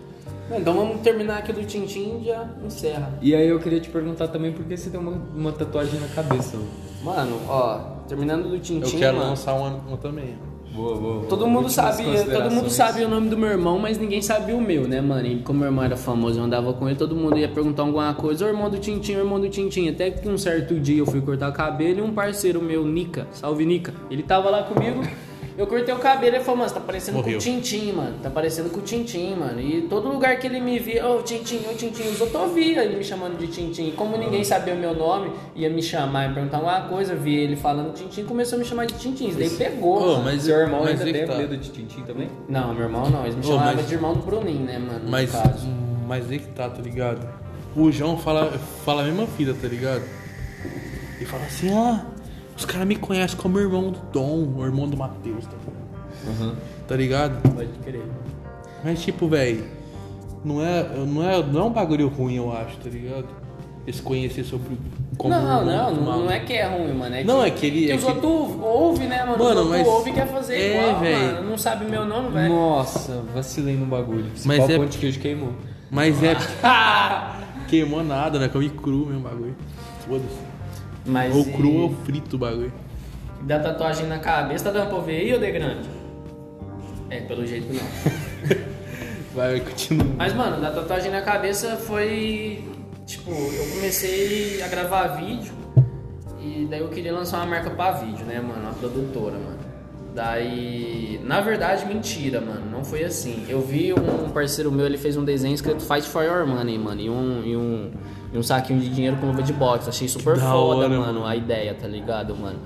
Então vamos terminar aqui do Tintim e já encerra. E aí eu queria te perguntar também por que você tem uma, uma tatuagem na cabeça. mano. Ó, terminando do Tintim, Eu quero mano. lançar uma, uma também. Boa, boa. Todo mundo Últimas sabia, todo mundo sabia o nome do meu irmão, mas ninguém sabia o meu, né, mano? E como meu irmão era famoso, eu andava com ele, todo mundo ia perguntar alguma coisa, ô irmão do Tintim, ô irmão do Tintim. Até que um certo dia eu fui cortar o cabelo e um parceiro meu, Nica, salve Nica, ele tava lá comigo. Eu cortei o cabelo e ele falou, mano, você tá parecendo Morreu. com o Tintim, mano. Tá parecendo com o Tintim, mano. E todo lugar que ele me via, ô Tintim, ô Tintim, os outros ouviam ele me chamando de Tintim. E como ninguém sabia o meu nome, ia me chamar e perguntar alguma coisa, via ele falando Tintim, começou a me chamar de Tintim. Isso daí pegou, mano. mas Seu irmão mas ainda tem tá. apelido de Tintim também? Não, meu irmão não. Eles me chamavam mas- de irmão do Bruninho, né, mano? Mas, No caso. mas aí que tá, tá ligado? O João fala, fala a mesma fita, tá ligado? E fala assim, ah, os caras me conhecem como irmão do Dom, o irmão do Matheus, tá ligado? Tá ligado? Pode crer. Mas tipo, velho, não é, não, é, não é um bagulho ruim, eu acho, tá ligado? Esse conhecer sobre como Não, irmão não, do não, não é que é ruim, mano. É Não, que, é que ele- é os que- outros ouvem, né, mano? Mano, os mas- ouvem e quer fazer É, igual, véi. mano. Não sabe meu nome, velho. Nossa, vacilei no bagulho. Mas Mas é- pão de queijo queimou. Mas é. [laughs] Queimou nada, né? Comi cru mesmo o bagulho. Foda-se. Mas Ou e- cru ou frito o bagulho. Dá tatuagem na cabeça, tá dando pra ver aí, ô de grande? É, pelo jeito não. [laughs] Vai, continua. Mas, mano, da tatuagem na cabeça foi. Tipo, eu comecei a gravar vídeo e daí eu queria lançar uma marca pra vídeo, né, mano? Uma produtora, mano. Daí. Na verdade, mentira, mano. Não foi assim. Eu vi um parceiro meu, ele fez um desenho escrito Fight for Your Money, mano. E um, e um, e um saquinho de dinheiro com luva de boxe. Achei super da foda, hora, mano, mano. a ideia, tá ligado, mano?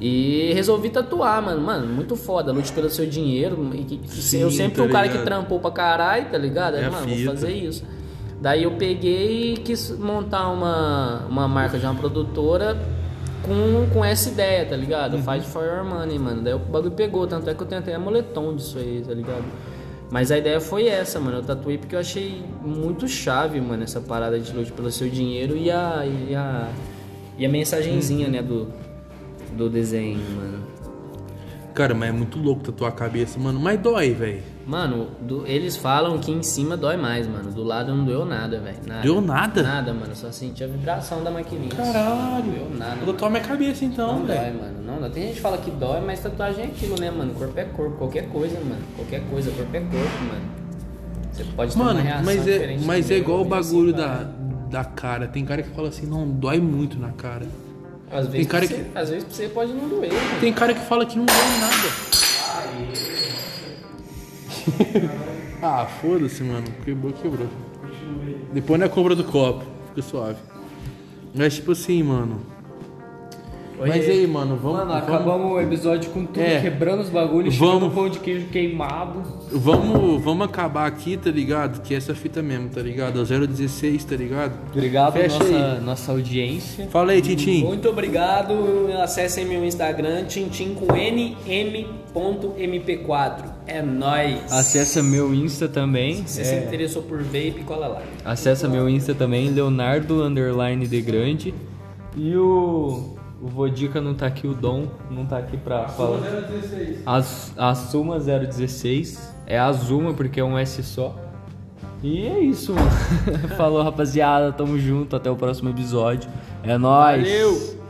E resolvi tatuar, mano. Mano, muito foda. Lute pelo seu dinheiro. Sim, eu sempre tá fui um cara que trampou pra caralho, tá ligado? Aí, É mano, vou fazer isso. Daí eu peguei e quis montar uma, uma marca de uma produtora com, com essa ideia, tá ligado? Uhum. Fight for your money, mano. Daí o bagulho pegou, tanto é que eu tenho até moletom disso aí, tá ligado? Mas a ideia foi essa, mano. Eu tatuei porque eu achei muito chave, mano, essa parada de lute pelo seu dinheiro e a. e a, e a mensagenzinha, né, do, do desenho, mano. Cara, mas é muito louco tatuar a cabeça, mano. Mas dói, velho. Mano, do- eles falam que em cima dói mais, mano. Do lado não doeu nada, velho. Deu nada? Nada, mano. Só senti a vibração da maquininha. Caralho. Não doeu nada. Tatuar minha cabeça então, Não dói, velho. mano. Não dói. Tem gente que fala que dói, mas tatuagem é aquilo, né, mano? Corpo é corpo. Qualquer coisa, mano. Qualquer coisa. Corpo é corpo, mano. Você pode ter Mano, uma reação mas é, mas é igual o e bagulho assim da, da cara. Tem cara que fala assim, não, dói muito na cara. Às vezes, cara pra você, às vezes você pode não doer, mano. Tem cara que fala que não dói nada. [laughs] ah, foda-se, mano. Quebrou, quebrou. Depois não é compra do copo. Fica suave. Mas tipo assim, mano. Oi, Mas aí, mano, vamos. Mano, vamos- acabamos o episódio com tudo É. quebrando os bagulhos, Vamos. pão de queijo queimado. Vamos, vamos acabar aqui, tá ligado? Que é essa fita mesmo, tá ligado? É o 016, tá ligado? Obrigado, Fecha nossa, aí. nossa audiência. Fala aí, Titim. Muito obrigado. Acessem meu Instagram, tintim com nm.mp4. É nóis. Acessa meu Insta também. Se é, você se interessou por vape, cola lá. Acessa meu Insta também, Leonardo Underline de Grande. E o, o Vodica não tá aqui, o Dom não tá aqui pra falar. A, a Suma 016. é Azuma, porque é um S só. E é isso, mano. [laughs] Falou, rapaziada. Tamo junto. Até o próximo episódio. É nóis. Valeu!